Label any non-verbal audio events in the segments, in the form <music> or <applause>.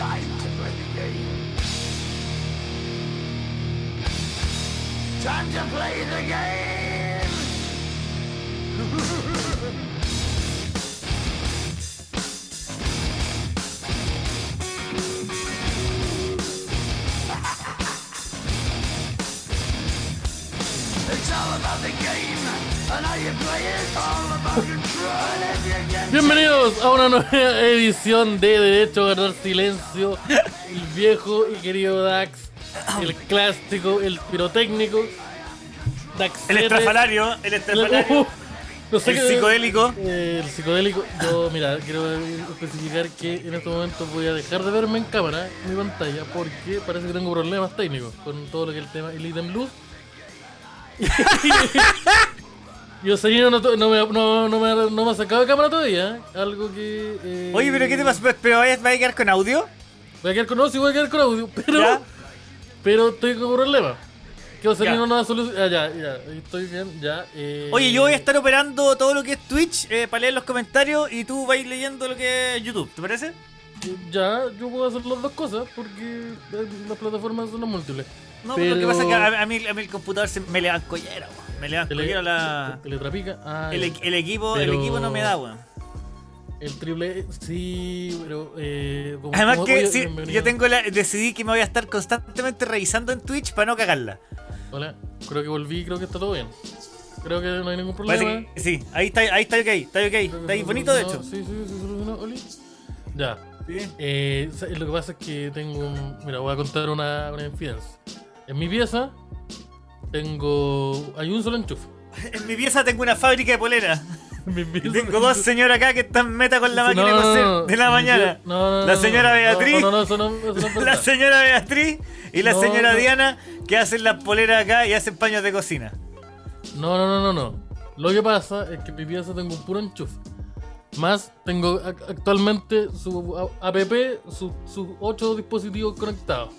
time to play the game. Time to play the game. <laughs> It's all about the game Bienvenidos a una nueva edición de Derecho a Ganar Silencio. El viejo y querido Dax, el clásico, el pirotécnico. Dax. El estrafalario, el estrafalario. <laughs> no sé el psicodélico. eh, el psicodélico. Yo, mira, quiero especificar que en este momento voy a dejar de verme en cámara, en mi pantalla, porque parece que tengo problemas técnicos con todo lo que es el tema el ítem luz. <laughs> Y Osorino no, no, me, no, no, me, no me ha sacado de cámara todavía. Algo que. eh, Oye, pero ¿qué te pasa? ¿Pero vayas a quedar con audio? Voy a quedar con no, sí voy a quedar con audio, <laughs> pero. ¿Ya? Pero estoy con un problema. Que Osorino Ya. no da solución. Ah, ya, ya, estoy bien, ya. Eh, Oye, yo voy a estar operando todo lo que es Twitch eh, para leer los comentarios y tú vais leyendo lo que es YouTube, ¿te parece? Ya, yo puedo hacer las dos cosas porque eh, las plataformas son múltiples. No, pero lo que pasa es que a, a mí, a mí el computador se, me le dan collera, weón. Me le collera la... Ah, El, equipo, el equipo no me da, weón. El triple, sí, pero. Eh, como- Además como- que sí, yo tengo la, decidí que me voy a estar constantemente revisando en Twitch para no cagarla. Hola, creo que volví, creo que está todo bien. Creo que no hay ningún problema. que- sí, ahí está, ahí está ok, está ok, está ahí bonito de hecho. Sí, sí, se solucionó, Oli. Ya. Sí. Eh, lo que pasa es que tengo un. Mira, voy a contar una, una infidencia. En mi pieza tengo. Hay un solo enchufe. <laughs> En mi pieza tengo una fábrica de <laughs> pieza tengo dos señoras acá que están meta con la máquina de No, coser de la mañana. pie- no, no, la señora Beatriz, la señora Beatriz y la señora. Diana que hacen las poleras acá y hacen paños de cocina. No, no, no, no, no. Lo que pasa es que en mi pieza tengo un puro enchufe. Más tengo ac- actualmente su app, su- sus ocho dispositivos conectados.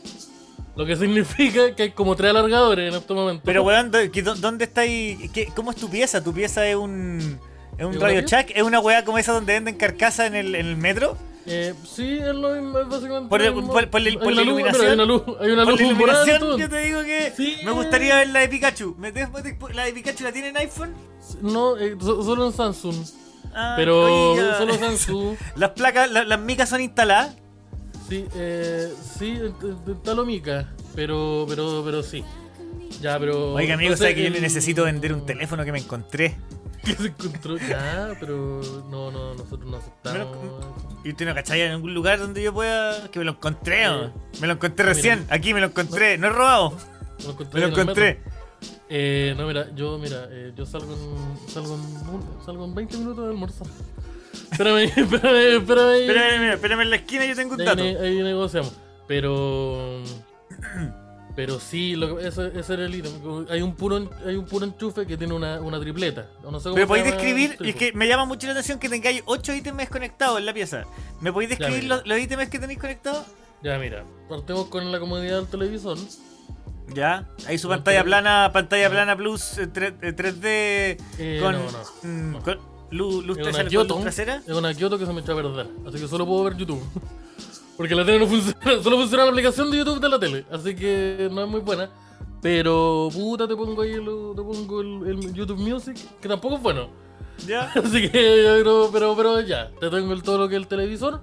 Lo que significa que hay como tres alargadores en este momento. Pero weón, ¿dó- qué- dó- ¿dónde está ahí? ¿Qué- ¿Cómo es tu pieza? ¿Tu pieza es un. ¿Es un ¿Es una radio shack? ¿Es una weá como esa donde venden carcasa en el, en el metro? Eh, sí, es lo mismo, es básicamente. Por lo el- mismo. por- por la- por iluminación. Hay una luz, hay una Por la iluminación, yo te digo que Sí. me gustaría ver la de Pikachu. ¿Me te- te- ¿La de Pikachu la tiene en iPhone? No, eh, so- solo en Samsung. Ah, Pero solo Samsung. <laughs> Las placas, la- las micas son instaladas. Sí, eh, sí, talomica, pero, pero, pero sí. Ya, pero. Oiga, amigo, entonces ¿sabe que yo el- necesito vender un teléfono que me encontré? <laughs> que se encontró ya, pero no, no, nosotros no Me aceptamos. ¿Y usted no cachai en algún lugar donde yo pueda.? Que me lo encontré, ¿o? Eh, Me lo encontré mira. recién. Aquí me lo encontré. No he robado. No lo encontré Me lo encontré. Eh, no, mira, yo, mira, eh, yo salgo en, salgo en, salgo en 20 minutos de almorzar. <laughs> Espérame, espérame, espérame. Espérame, espérame en la esquina, yo tengo un dato. ahí negociamos. Pero. <clears throat> Pero sí, lo ese, ese era el ítem. Hay un puro, hay un puro enchufe que tiene una, una tripleta. No sé cómo ¿Me se podéis describir? Es que me llama mucho la atención que tengáis 8 ítems conectados en la pieza. ¿Me podéis describir los, los ítems que tenéis conectados? Ya, mira, partimos con la comodidad del televisor. Ya. Ahí su No, pantalla plana, pantalla No. plana plus eh, tre- eh, 3D Eh, con, luz, luz Es una trasera, Kyoto. luz trasera. Es una Kyoto que se me echó a perder. Así que solo puedo ver YouTube. <laughs> Porque la tele no funciona. <laughs> Solo funciona la aplicación de YouTube de la tele. Así que no es muy buena. Pero puta, te pongo ahí el, te pongo el, el YouTube Music, que tampoco es bueno. Ya. <laughs> Así que creo, pero, pero ya, te tengo el, todo lo que es el televisor.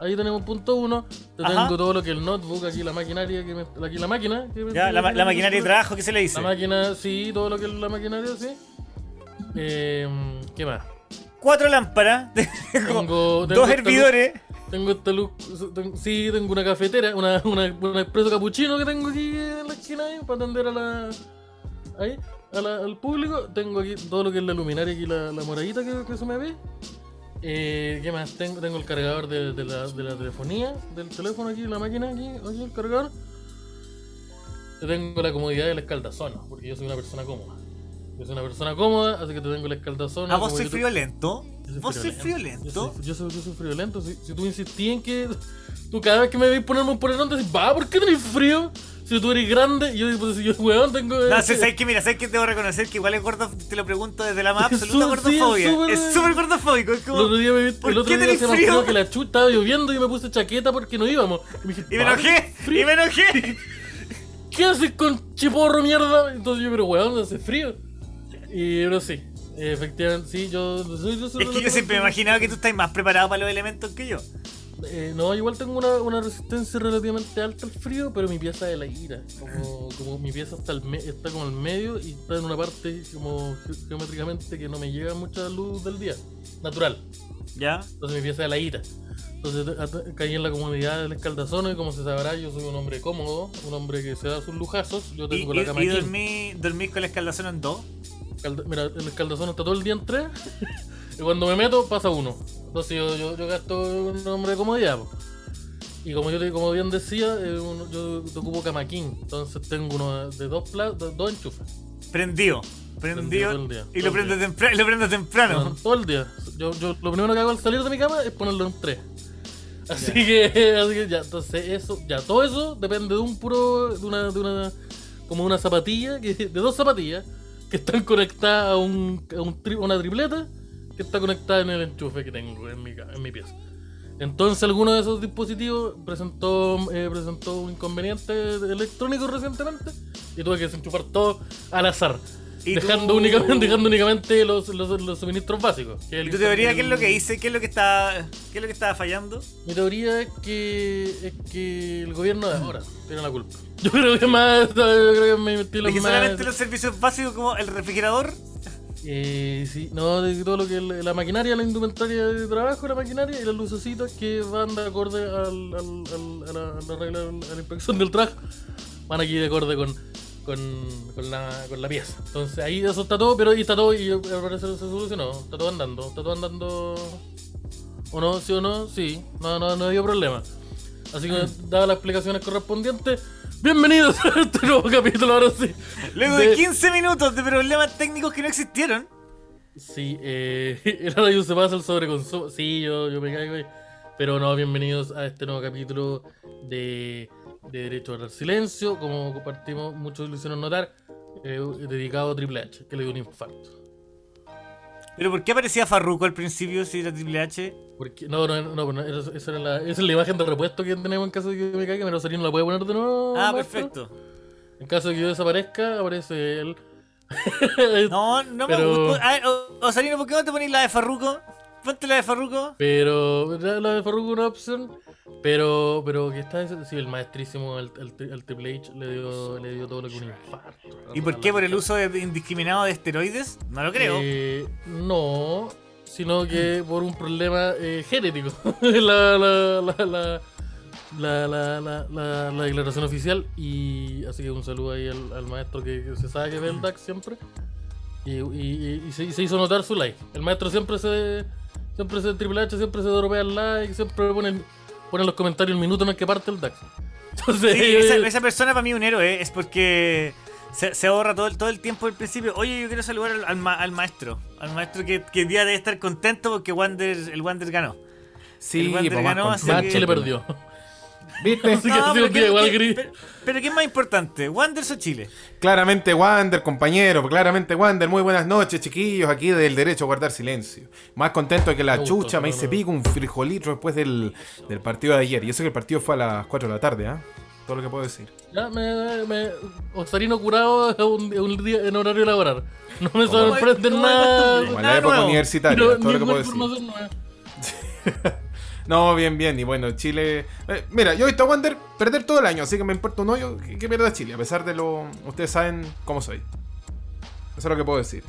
Ahí tenemos punto uno. Te Ajá. tengo todo lo que es el notebook, aquí la maquinaria, que me- aquí la máquina. que me- Ya, la, ma- la maquinaria de trabajo, ¿qué se le dice? La máquina, sí, todo lo que es la maquinaria, sí. Eh, ¿Qué más? Cuatro lámparas. <laughs> Tengo, tengo dos hervidores. Tengo esta luz, sí, tengo una cafetera, una, una, una expreso capuchino que tengo aquí en la esquina ahí para atender a la, ahí, a la- al público. Tengo aquí todo lo que es la luminaria, aquí la, la moradita que, que se me ve. Eh, ¿Qué más? Tengo, tengo el cargador de, de la, de la telefonía, del teléfono aquí, la máquina aquí, aquí el cargador. Te tengo la comodidad del escaldazón, porque yo soy una persona cómoda. Yo soy una persona cómoda, así que te tengo el escaldazón. ¿A vos como soy te- friolento? yo soy ¿Vos soy friolento? yo soy, yo soy friolento. Si, si tú insistís en que. Tú cada vez que me veis ponerme un polerón, decís, va, ¿por qué tenés frío? Si si tú eres grande, yo, pues, yo weón, tengo. No, eh, sé, ¿sabes qué? Mira, ¿sabes qué? Debo reconocer que igual es gordo, te lo pregunto desde la más <laughs> Es absoluta súper- sí, es gordofobia. súper- Es súper gordofóbico. Es El como... otro día, me, ¿por el otro día frío que la chucha, estaba lloviendo y me puse chaqueta porque no íbamos. Y, me dije, Y me "Papi, enojé, frío". y me enojé. <laughs> ¿Qué haces con chiporro, mierda? Entonces yo, pero weón, hace frío. Y pero sí, efectivamente, sí, yo. yo soy- yo Es que yo siempre me he imaginado que tú estás más preparado para los elementos que yo. Eh, no, igual tengo una, una resistencia relativamente alta al frío, pero mi pieza es la ira. Como, como mi pieza está, al me- está como al medio y está en una parte como ge- geométricamente que no me llega mucha luz del día, natural. ¿Ya? Entonces mi pieza es la ira. Entonces caí en la comodidad del escaldazono y como se sabrá, yo soy un hombre cómodo, un hombre que se da sus lujazos. Yo ¿Y, tengo y, la cama y dormí, dormís con la escaldazón en dos? Mira, el escaldazón está todo el día en tres. <laughs> y cuando me meto, pasa uno. Entonces yo, yo, yo gasto un nombre de comodidad. po. Y como yo te- como bien decía, eh, uno- yo ocupo camaquín. Entonces tengo uno de dos, pla- de dos enchufes. Prendido. Prendido Prendido. todo el día, y todo lo prendo, temprano, lo prendo temprano. No, todo el día. Yo, yo lo primero que hago al salir de mi cama es ponerlo en tres. Así que, <laughs> así que ya, entonces eso, ya todo eso depende de un puro, de una, de una, como una zapatilla, que, de dos zapatillas que están conectadas a, un, a una tripleta que está conectada en el enchufe que tengo en mi, en mi pieza. Entonces alguno de esos dispositivos presentó, eh, presentó un inconveniente electrónico recientemente y tuve que desenchufar todo al azar. ¿Y Dejando, únicamente, <laughs> dejando únicamente los, los, los suministros básicos. que ¿Y tu teoría qué es lo que hice? ¿Qué es lo que está, qué es lo que estaba fallando? Mi teoría es que, es que el gobierno de ahora <laughs> tiene la culpa. Yo creo que más. Yo creo que mi estilo ¿De que es más. solamente los servicios básicos como el refrigerador? Eh, sí, no, de todo lo que la maquinaria, la indumentaria de trabajo, la maquinaria y las lucecitas que van de acorde al, al- al- a, la, a la regla, a la inspección del traje, van aquí de acorde con, con, con, la, con la pieza. Entonces ahí eso está todo, pero ahí está todo y al parecer se solucionó. Está todo andando, está todo andando. ¿O no? ¿Sí o no? Sí, no, no, no había problema. Así que, dadas las explicaciones correspondientes, bienvenidos a este nuevo capítulo, ahora sí. Luego de de- 15 minutos de problemas técnicos que no existieron. Sí, eh, <laughs> el radio se pasa el sobreconsumo. Sí, yo, yo me caigo ahí. Pero no, bienvenidos a este nuevo capítulo de, de Derecho al Silencio. Como compartimos, muchos lo hicieron notar, eh, dedicado a Triple H, que le dio un infarto. ¿Pero por qué aparecía Farruko al principio si era Triple H? Porque, no, no, no, no, esa esa era la, esa es la imagen de repuesto que tenemos en caso de que me caiga. Pero Rosalino la puede poner de nuevo. Ah, perfecto. En caso de que yo desaparezca, aparece él. No, no me Pero- gustó. A ver, O- Osalino, ¿por qué no te ponís la de Farruko? Ponte la de Farruko. Pero la, de Farruko es una opción. Pero, pero que está ese- sí, el maestrísimo, el, el, el Triple H, le dio, le dio todo lo que un infarto. ¿Y por qué? ¿Por el uso de- indiscriminado de esteroides? No lo creo. Eh, no, sino que por un problema eh, genético. <laughs> la, la, la, la, la, la, la, la- la declaración oficial. Y así que un saludo ahí al, al maestro que, que se sabe que ve el DAX siempre. Y, y- y se, y se hizo notar su like. El maestro siempre se. Siempre se Triple H, siempre se dropea el like, siempre pone, pone en los comentarios el minuto en el que parte el DAX. <laughs> Entonces, Sí, esa, esa persona para mí es un héroe, es porque se, se ahorra todo el, todo el tiempo del principio. Oye, yo quiero saludar al, al ma- al maestro. Al maestro que, que día debe estar contento porque Wander, el Wander ganó. Sí, El Wander pues, más ganó, así contento. más Chile perdió. ¿Viste? Así que sido pero, ¿qué, igual gris. pero, pero ¿qué es más importante? ¿Wanders o Chile? Claramente Wander, compañero, claramente Wander. Muy buenas noches, chiquillos, aquí del derecho a guardar silencio. Más contento que la Me gustó, chucha, me no, hice no. pico un frijolito después del, del partido de ayer. Y eso que el partido fue a las 4 de la tarde, ¿ah? Todo lo que puedo decir. Ya, me, me, Osarino curado un, un día en horario laboral. No me sorprende como nada. Como en la época nuevo. universitaria, Pero todo lo que puedo decir. <laughs> No, bien, bien. Y bueno, Chile. eh, mira, yo he visto a Wander perder todo el año, así que me importa un hoyo que, que pierda Chile, a pesar de lo. Ustedes saben cómo soy. Eso es lo que puedo decir.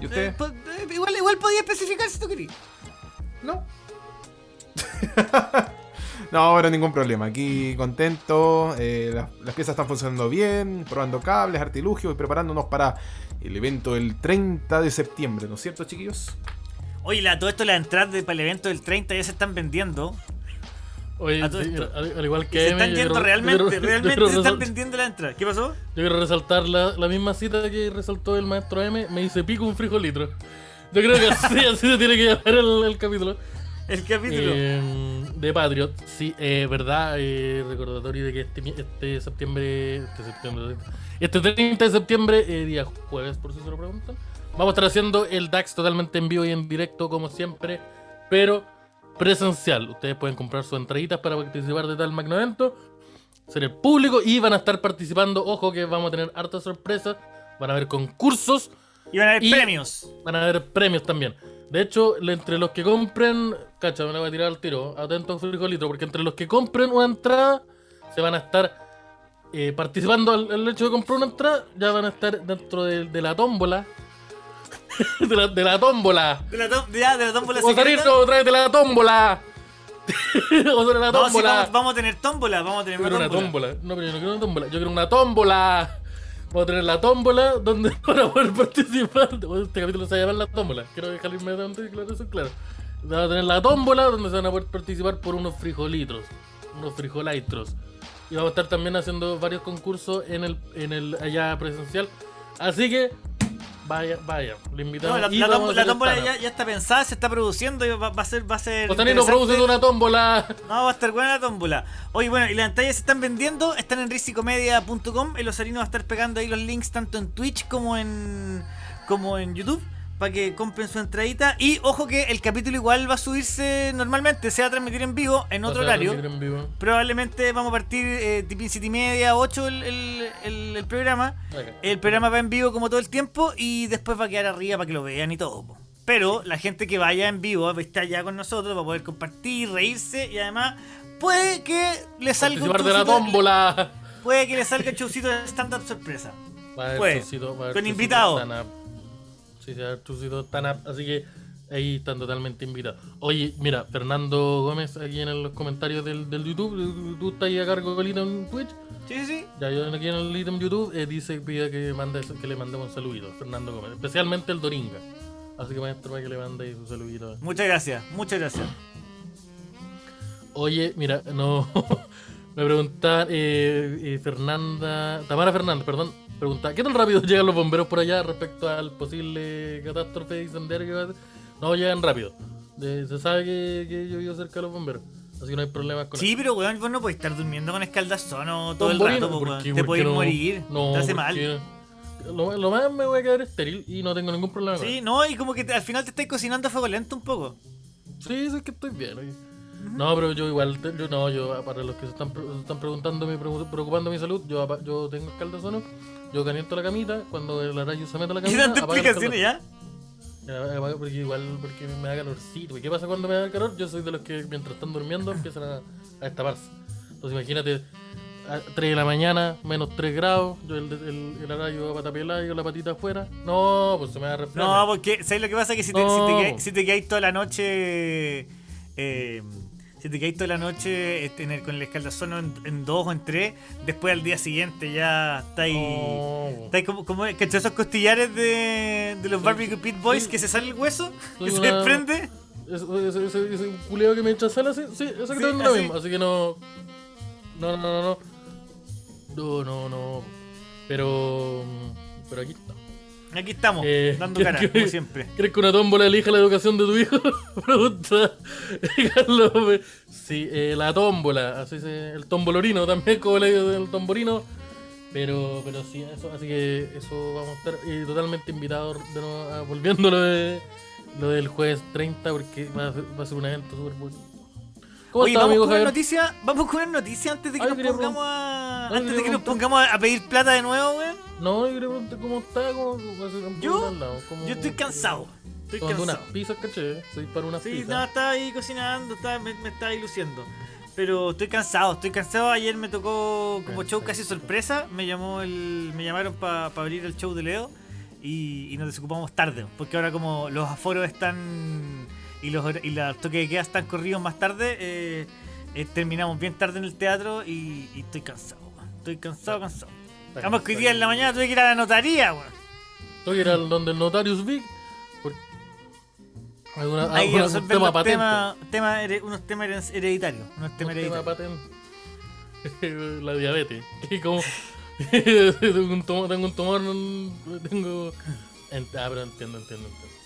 ¿Y usted? Eh, eh, igual, igual podía especificar si tú querías. No. <laughs> no, pero ningún problema. Aquí contento. eh, las, las piezas están funcionando bien. Probando cables, artilugios y preparándonos para el evento del 30 de septiembre, ¿no es cierto, chiquillos? Oye, la, todo esto, las entradas de- para el evento del 30 ya se están vendiendo. Oye, A todo sí, esto. al, al igual Y que se están yendo quiero- realmente, <laughs> quiero- realmente se están vendiendo las entradas. ¿Qué pasó? Yo quiero resaltar la, la misma cita que resaltó el maestro M. Me dice pico un frijolitro. Yo creo que así, <laughs> así se tiene que llamar el, el capítulo. El capítulo. Eh, de Patriot. Sí, eh, verdad, eh, recordatorio de que este, este septiembre, este septiembre, este 30 de septiembre, eh, día jueves, por si se lo preguntan, vamos a estar haciendo el DAX totalmente en vivo y en directo, como siempre, pero presencial. Ustedes pueden comprar sus entraditas para participar de tal magno evento, ser el público y van a estar participando. Ojo que vamos a tener hartas sorpresas, van a haber concursos. Y van a haber Y- premios. Van a haber premios también. De hecho, entre los que compren, cacha, me la voy a tirar al tiro, atento frijolito, porque entre los que compren una entrada, se van a estar eh, participando al, al hecho de comprar una entrada, ya van a estar dentro de, de la tómbola. <laughs> de, la, de la tómbola. De la, tom- ya, de la tómbola Vamos a salir otra vez de la tómbola. <laughs> Vamos a hacer la No, sí, tómbola. vamos, vamos a tener tómbola, vamos a tener una quiero una tómbola. tómbola. No, pero yo no quiero una tómbola. Yo quiero una tómbola. Vamos a tener la tómbola donde <laughs> para poder participar. Este capítulo se va a llamar la tómbola. Quiero dejar inmediatamente claro eso claro. Vamos a tener la tómbola donde se van a poder participar por unos frijolitos. Unos frijolaitros. Y vamos a estar también haciendo varios concursos en el, en el allá presencial. Así que vaya, vaya. Le No, invitamos. la, la la tómbola ya, ya está pensada, se está produciendo y va, va a ser. Va a ser Costanino interesante. produce una tómbola. No, va a estar buena la tómbola. Oye, bueno, y las pantallas se están vendiendo, están en risicomedia.com. El Osarino va a estar pegando ahí los links tanto en Twitch como en como en YouTube para que compren su entradita. Y ojo que el capítulo igual va a subirse normalmente, se va a transmitir en vivo en otro horario. transmitir en vivo. Probablemente vamos a partir eh, tipo siete y media, 8 el, el, el- el programa. El programa va en vivo como todo el tiempo y después va a quedar arriba para que lo vean y todo. po. Pero la gente que vaya en vivo estar ya con nosotros, va a poder compartir, reírse y además puede que le salga un de la tómbola. Puede que le salga el showcito de stand-up sorpresa. Va a haber Puede. chocito, Con chocito invitado. stand-up. Sí, sí, va a haber chocito stand-up, Así que ahí están totalmente invitados. Oye, mira, Fernando Gómez aquí en los comentarios del, del YouTube. Tú estás ahí a cargo del ítem Twitch. Sí, sí, sí. Ya yo aquí en el ítem YouTube eh, dice que pide que, mande, que le mandemos un saludito. Fernando Gómez. Especialmente el Doringa. Así que maestro para que le mande ahí su saludito. Muchas gracias, muchas gracias. Oye, mira, no. <laughs> Me pregunta eh, eh, Fernanda. Tamara Fernández, perdón. Pregunta: ¿Qué tan rápido <laughs> llegan los bomberos por allá respecto al posible catástrofe de incendiario que va a ser? No, llegan rápido. Eh, se sabe que, que yo vivo cerca de los bomberos. Así que no hay problemas con Sí, pero weón, vos no podés estar durmiendo con escaldazono todo el rato. Te ¿Por puedes qué no? morir, No, te hace ¿por mal. Lo, lo más me voy a quedar estéril y no tengo ningún problema Sí, eso. no, y como que te- al final te estás cocinando a fuego lento un poco. Sí, sí, es que estoy bien. oye. No, pero yo igual, yo no, yo para los que se están, se están preguntando, preocupando mi salud, yo, yo tengo escaldazono, yo caliento la camita, cuando el araño se mete a la <laughs> ¿Y camita, apaga el explicaciones ya? Porque igual, porque me da calorcito. ¿Y qué pasa cuando me da calor? Yo soy de los que mientras están durmiendo empiezan a, a destaparse. Entonces imagínate, a 3 de la mañana, menos 3 grados, yo el, el, el araño va pata pelada y con la patita afuera. No, pues se me va a resfriar. No, porque ¿sabes lo que pasa? Que si te, No. si te, quedáis- si te quedáis toda la noche. eh, si te quedáis toda la noche este, en el- con el escaldazono en, en dos o en tres, después al día siguiente ya estáis. No. Estáis como, como ¿cachai? esos costillares de, de los Barbecue Pit Boys que se sale el hueso y se desprende. Ese, ese, ese, ese culeo que me echa sal así, sí, exactamente lo mismo. Así que no. No, no, no, no. No, no, no. Pero. Pero aquí está. Aquí estamos, Eh, dando ¿qué- cara, qué- como siempre. ¿Crees que una tómbola elija la educación de tu hijo? <laughs> Pregunta <laughs> Carlos. Sí, eh, la tómbola, así se, el tombolorino también, como le digo el tomborino. Pero, pero sí, eso, así que eso vamos a estar eh, totalmente invitados de nuevo a- volviendo lo, de, lo del jueves 30, porque va a ser, va a ser un evento súper bueno. ¿Cómo Oye, está, vamos amigo con una noticia, vamos con una noticia antes de que Ay, nos pongamos a. Antes de que nos pongamos a pedir plata de nuevo, weón. No, yo le pregunté cómo está, cómo un Yo- al lado, cómo- Yo estoy cansado. Estoy cansado. unas pizzas, caché. Soy para unas Sí, pizzas. no, estaba ahí cocinando, estaba, me, me estaba ahí luciendo. Pero estoy cansado, estoy cansado. Ayer me tocó como show casi sorpresa. Me llamó el, me llamaron para abrir el show de Leo y, y nos desocupamos tarde. Porque ahora como los aforos están y los y los toques de queda están corridos más tarde, eh, eh, terminamos bien tarde en el teatro y, y estoy cansado. Estoy cansado, cansado. Además que hoy día en la mañana tuve que ir a la notaría, weón. Tengo que ir al donde el Notarius Big. Alguna, Hay que un resolver tema los temas, here- unos temas hered- hereditarios. Unos Un temas tema hereditarios. patente. <laughs> La diabetes. <laughs> Que como. <laughs> tengo un tumor. Tengo un tumor. Tengo. en- Ah, pero entiendo, entiendo, entiendo.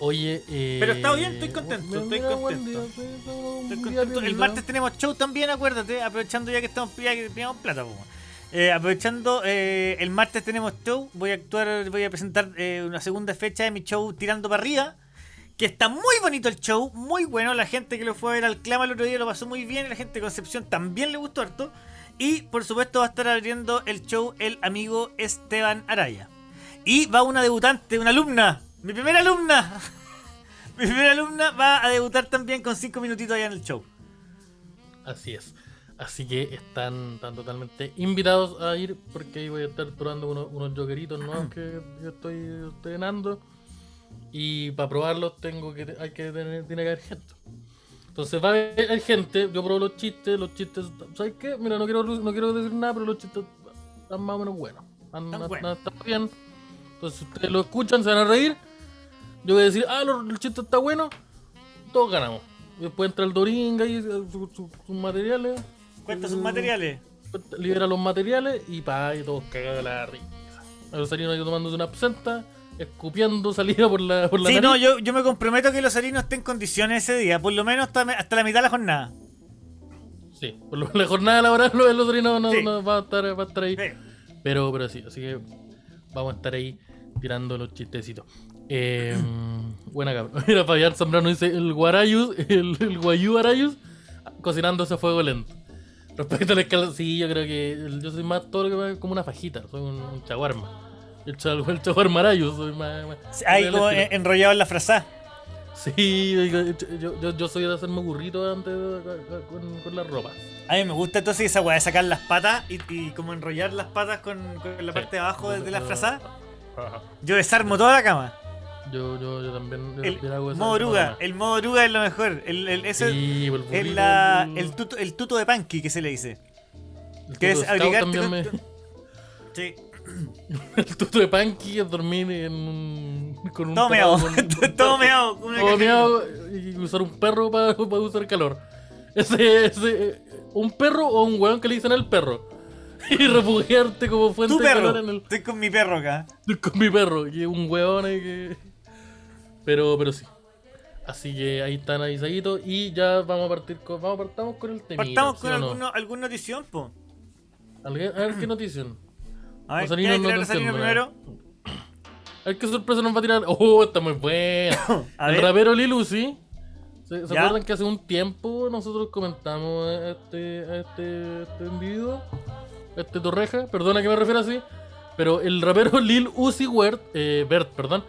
Oye, eh, Pero está bien, estoy contento, estoy contento. un Estoy contento. El martes tenemos show también, acuérdate, aprovechando ya que estamos ya que plata, po. Eh, aprovechando, eh, el martes tenemos show, voy a actuar, voy a presentar eh, una segunda fecha de mi show Tirando para arriba, que está muy bonito el show, muy bueno, la gente que lo fue a ver al clama el otro día lo pasó muy bien, la gente de Concepción también le gustó harto, y por supuesto va a estar abriendo el show el amigo Esteban Araya. Y va una debutante, una alumna, mi primera alumna, <laughs> mi primera alumna va a debutar también con cinco minutitos allá en el show. Así es. Así que están, están totalmente invitados a ir porque ahí voy a estar probando unos, unos jokeritos nuevos que yo estoy estrenando. Y para probarlos tengo que hay que tener, tiene que haber gente. Entonces va a haber gente, yo pruebo los chistes, los chistes, ¿sabes qué? Mira, no quiero, no quiero decir nada, pero los chistes están más o menos buenos. Están, Están están bien. Entonces ustedes lo escuchan, se van a reír. Yo voy a decir, ah, lo- el chiste está bueno, todos ganamos. Después entra el Doringa y sus su, sus materiales. Cuenta sus materiales. Libera los materiales y pa, y todos cagados de la risa. Los salinos ahí tomándose una absenta, escupiendo salida por la, por la Sí, nariz. no, yo, yo me comprometo que los salinos estén en condiciones ese día, por lo menos hasta, hasta la mitad de la jornada. Sí, por lo- la jornada laboral los los salinos no, Sí. no va, a estar, va a estar ahí. Sí. Pero, pero sí, así que vamos a estar ahí tirando los chistecitos. Eh, <laughs> buena cabrón. Mira, Fabián Zambrano dice el guarayus, el, el guayú arayus, cocinándose a fuego lento. Respecto al escalón, sí, yo creo que yo soy más todo lo que como una fajita, soy un, un chaguarma. El, cha- el chaguarma arayus, soy más... más- Ahí como en- enrollado en la frasada. Sí, yo, yo, yo- soy de hacerme burrito antes de- con, con la ropa. A mí me gusta entonces esa weá de sacar las patas y, y como enrollar las patas con, con la parte de abajo de, de la frazada. Yo desarmo toda la cama. Yo, yo, yo también, yo El también hago modo oruga, el modo oruga es lo mejor. El, el, ese Sí, el es burrito, la, el- el, tuto, el tuto de punky que se le dice. el que es abrigarte también con- me- Sí. <laughs> El tuto de Panky es dormir en un, con un Todo meado. <laughs> Todo meado. todo meado y usar un perro para usar calor. Ese, ese, un perro o un weón que le dicen el perro. <laughs> Y refugiarte como fuente Tu de calor en el, Estoy con mi perro acá. con mi perro, que es un ahí que. Pero, pero sí. Así que ahí están avisaditos y ya vamos a partir con. Vamos partamos con el tema. Partamos con alguno, algún notición, po. A ver qué notician. A ver, Rosalino ¿quieres no crear te Rosalino entiendo, primero? A ver qué sorpresa nos va a tirar. Oh, está muy buena. <coughs> El ver. rapero Lil Uzi. ¿Se, acuerdan que hace un tiempo nosotros comentamos a este, a este, este individuo? Este Torreja, perdona que me refiero así. Pero el rapero <laughs> Lil Uzi Vert, eh, Vert, perdón,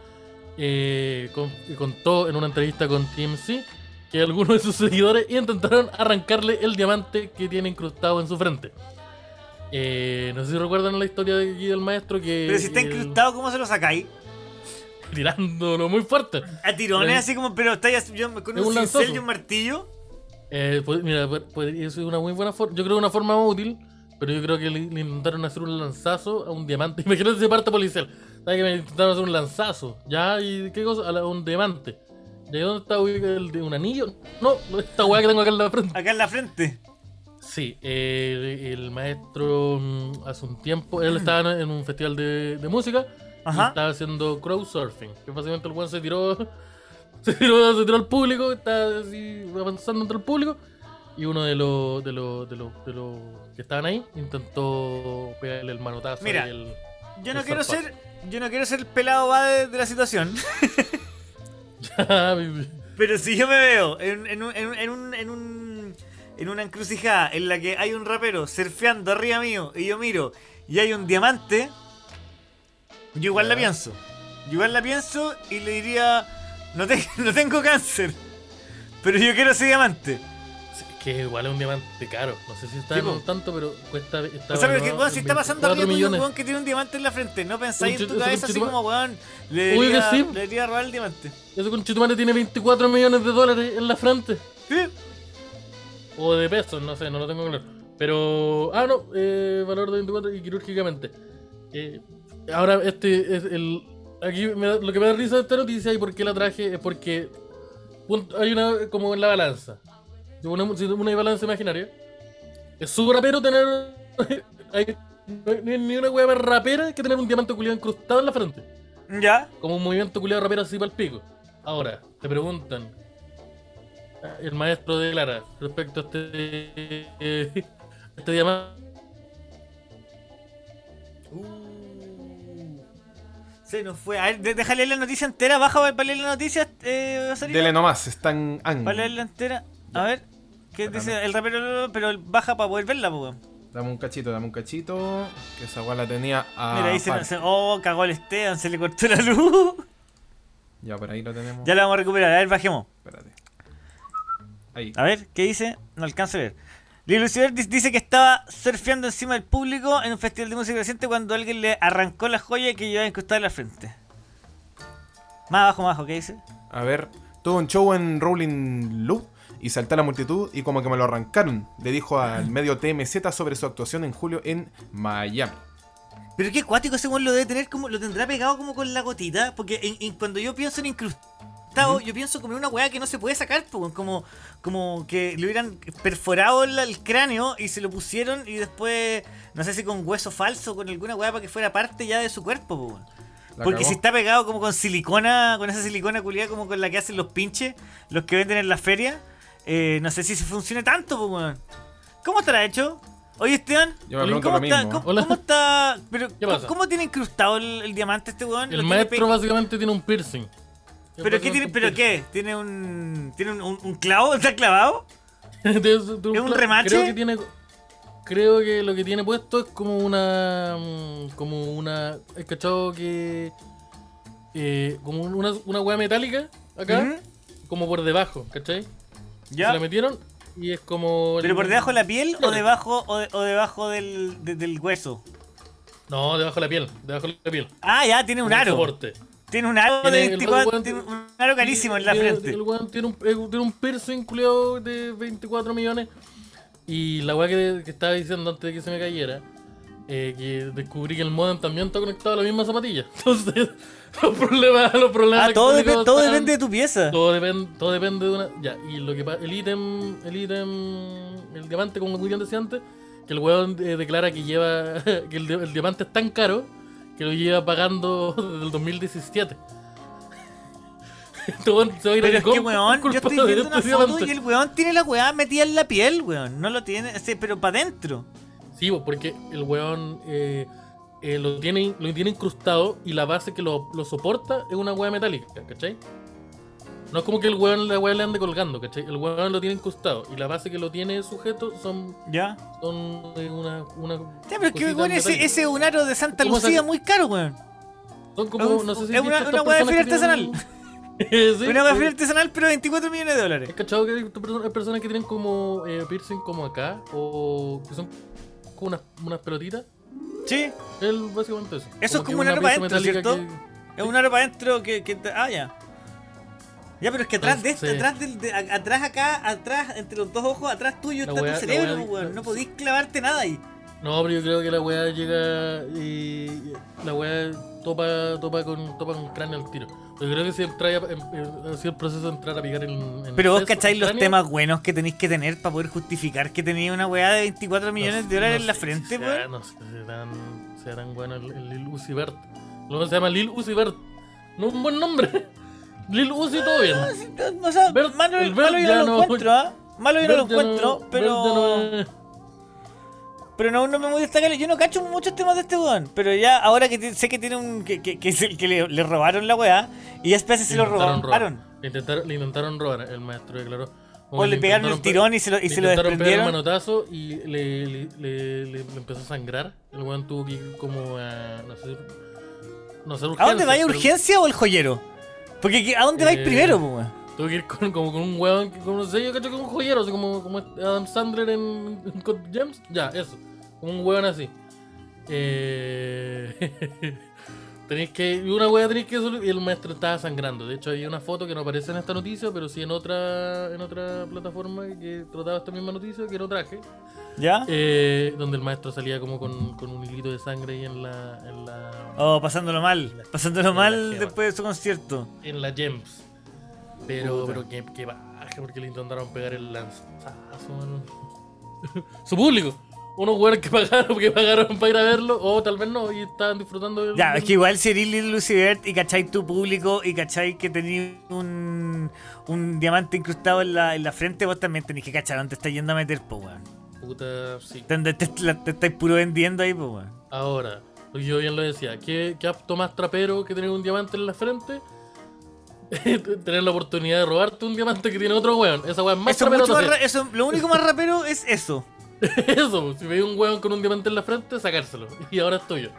eh, con- contó en una entrevista con TMC que algunos de sus seguidores intentaron arrancarle el diamante que tiene incrustado en su frente. Eh, no sé si recuerdan la historia de aquí del maestro que. Pero si está incrustado, ¿cómo se lo sacáis? <laughs> tirándolo muy fuerte. A tirones, Pero- así como, pero estáis yo con Es un un cincel y un martillo. Eh, pues, mira, pu- podría ser una muy buena forma. Yo creo que una forma útil, pero yo creo que le, le intentaron hacer un lanzazo a un diamante. <laughs> Imagínate ese parte policial. ¿Sabes que me intentaron hacer un lanzazo? ¿Ya? ¿Y qué cosa? Un diamante. ¿De dónde está el de un anillo? No, esta weá que tengo acá en la frente. Acá en la frente. Sí, eh, el maestro mm, hace un tiempo, él estaba en un festival de, de música y Ajá. estaba haciendo crowdsurfing, que básicamente el weón se tiró, <laughs> se tiró, se tiró al público, estaba así avanzando entre el público y uno de los de los de los de los que estaban ahí intentó pegarle el manotazo Mira, y el Yo no el quiero zarpazo. ser. Yo no quiero ser el pelado va de, de la situación. <laughs> Pero si yo me veo en, en un, en, un- en un- en un- en una encrucijada en la que hay un rapero surfeando arriba mío y yo miro y hay un diamante, yo igual la pienso. Yo igual la pienso y le diría, no, te- <laughs> no tengo cáncer, pero yo quiero ese diamante. Que igual es un diamante caro, no sé si está Sí, en tanto, pero cuesta está O sea, pero que, weón, si está pasando 24 arriba tuyo un weón que tiene un diamante en la frente, no pensáis en tu cabeza así como, weón, le debería, sí. le debería robar el diamante. Ese conchetumare tiene 24 millones de dólares en la frente. Sí. O de pesos, no sé, no lo tengo claro. Pero. Ah, no, eh, valor de 24 y quirúrgicamente. Eh, ahora, este es el. Aquí me da- lo que me da risa de esta noticia y por qué la traje es porque. punto- hay una. como en la balanza. Si Una, si una balanza imaginaria. Es súper rapero tener. <laughs> hay- no hay ni una wea más rapera que tener un diamante culiado incrustado en la frente. ¿Ya? Como un movimiento culiado rapero así para el pico. Ahora, te preguntan, el maestro de Lara, respecto a este, eh, <laughs> este diamante. Uh. Se nos fue. A ver, déjale leer la noticia entera. Baja para leer la noticia, eh. Dele nomás, está en ang. Para leerla A ver. ¿Qué dice el rapero? Pero baja para poder verla, pues. Dame un cachito, dame un cachito. Que esa weá la tenía a. Mira, ahí se, se- Oh, cagó el Esteban, se le cortó la luz. <laughs> Ya, por ahí lo tenemos. ya la vamos a recuperar. A ver, bajemos. Espérate. Ahí. A ver, ¿qué dice? No alcanzo a ver. Lil dice que estaba surfeando encima del público en un festival de música reciente cuando alguien le arrancó la joya que llevaba incrustada en la frente. Más abajo, más abajo, ¿qué dice? A ver, tuvo un show en Rolling Loop y saltó a la multitud y como que me lo arrancaron. Le dijo al medio TMZ sobre su actuación en julio en Miami. Pero qué cuático ese lo debe tener como, lo tendrá pegado como con la gotita, porque en- en- cuando yo pienso en incrustado, yo pienso como en una weá que no se puede sacar, weón, como, como que le hubieran perforado el, el cráneo y se lo pusieron y después, no sé si con hueso falso, con alguna weá para que fuera parte ya de su cuerpo, po. La Porque si está pegado como con silicona, con esa silicona culiada como con la que hacen los pinches, los que venden en la feria, eh, no sé si se funcione tanto, pues, weón. ¿Cómo estará hecho? Oye, Esteban, Yo me pregunto ¿cómo, lo está, mismo. ¿cómo, Hola. cómo está? Pero, ¿Qué ¿cómo, pasa? cómo tiene incrustado el, el diamante este weón? ¿Lo El maestro básicamente tiene un piercing. ¿Pero qué tiene? ¿Pero qué? ¿Tiene un. ¿Tiene un, un- un clavo? ¿Está clavado? <laughs> ¿Es ¿Es un remache? Creo que tiene. Creo que lo que tiene puesto es como una. mm, Como una. ¿Has cachado que. eh, como una, una hueá metálica acá? Como por debajo, ¿cachai? Se la metieron y es como. ¿Pero por debajo de la piel o debajo, o, de- o debajo del, de- del hueso? No, debajo de la piel. Debajo de la piel. Ah, ya, tiene un aro. soporte. Tiene un aro de Tiene el 24. weón- Tiene un aro carísimo en la Tiene- frente. El weón tiene un, tiene un piercing culiado de 24 millones. Y la weá que, que estaba diciendo antes de que se me cayera, eh, que descubrí que el modem también está conectado a la misma zapatilla. <laughs> Entonces, <laughs> los problemas, los problemas Ah, todo, depe- todo están- depende de tu pieza. Todo depende, todo depende de una. Ya, y lo que pasa. El ítem. El ítem. El diamante, como William decía antes, que el weón eh, declara que lleva. <laughs> que el, di- el diamante es tan caro que lo lleva pagando desde el 2017. <laughs> Este weón se va a ir a Pero es que, weón, yo estoy viendo una este foto diamante. y el weón tiene la weá metida en la piel, weón. No lo tiene, pero para adentro. Sí, porque el weón eh, eh, lo, tiene, lo tiene incrustado y la base que lo, lo soporta es una weá metálica, ¿cachai? No es como que el weón la weá le ande colgando, ¿cachai? El weón lo tiene incrustado y la base que lo tiene sujeto son, ¿Ya? son eh, una, una Ya, pero es que, weón, ese, ese es un aro de Santa ¿Cómo Lucía muy caro, weón. Son como, un- no sé si es una- una weá de feria que tienen- <laughs> Sí, una weá sí. artesanal, pero 24 millones de dólares. ¿Has cachado que hay personas, hay personas que tienen como eh, piercing como acá? O que son como unas, unas pelotitas. Sí, Es básicamente eso. Eso es como un una aro para pieza adentro, ¿cierto? es un aro para adentro que, Ah, ya. Ya, pero es que atrás de este, Entonces- atrás del, de- atrás acá, atrás, entre los dos ojos, atrás tuyo La está tu cerebro, weón. No podís clavarte nada ahí. No, pero yo creo que la weá llega y la weá topa, topa, con, topa con cráneo al tiro. Yo creo que si, entra em- em- si el proceso de entrar a picar en, en Pero vos cacháis los temas buenos que tenéis que tener para poder justificar que tenía una weá de 24 millones no de dólares en la no frente, si sea-. No sé si sea tan, sea tan bueno el, el Lil Uzi Vert. Luego se llama Lil Uzi Vert. No es un buen nombre. <laughs> Lil Uzi todo bien. O sea, Bert- malo, el malo yo no lo no- encuentro, ¿ah? Malo yo no lo encuentro, pero. Es- Pero no, no me voy a destacar. Yo no cacho muchos temas de este weón. Pero ya, ahora que sé que tiene un. que, que, que, es el que le, le robaron la weá. Y ya después se lo robaron. robar. Le intentaron, le intentaron robar, el maestro declaró. O le pegaron el tirón y se lo, y le se lo intentaron pegar el desprendieron. manotazo y le, le, empezó a sangrar. El weón tuvo que ir como a. No sé. No sé, ¿A dónde vais? pero ¿Urgencia o el joyero? Porque ¿a dónde vais Eh, primero, po, weón? Tuve que ir con, como con un weón como no sé, yo cacho que un joyero, así como, como Adam Sandler en, en Code Gems. Ya, eso. Un weón así. Eh. <laughs> Tenéis que. Una wea tenéis que. Y el maestro estaba sangrando. De hecho, hay una foto que no aparece en esta noticia, pero sí en otra en otra plataforma que trataba esta misma noticia, que era traje. ¿Ya? Eh, donde el maestro salía como con, con un hilito de sangre ahí en la. en la. Oh, pasándolo mal. Pasándolo mal después de su concierto. en la Gems. Pero, Puta. pero que, que baje porque le intentaron pegar el lanzazo, mano. <laughs> Su público. Unos weones que <laughs> pagaron, que pagaron para ir a verlo, o tal vez no, y estaban disfrutando del. Ya, es que igual si eres Lil Lucy Bert y cachai tu público y cachai que tenéis un, un diamante incrustado en la, en la frente, vos también tenés que cachar dónde estás yendo a meter, po, weón. Puta, sí. Te, te, te- la- te estáis puro vendiendo ahí, po, weón. Ahora, yo bien lo decía, ¿qué, qué apto más trapero que tener un diamante en la frente? <laughs> tener la oportunidad de robarte un diamante que tiene otro weón. Esa weón es más Eso, es trapero mucho más todavía. ra- eso, lo único más rapero es eso. <laughs> Eso, si veis un weón con un diamante en la frente, sacárselo. Y ahora es tuyo.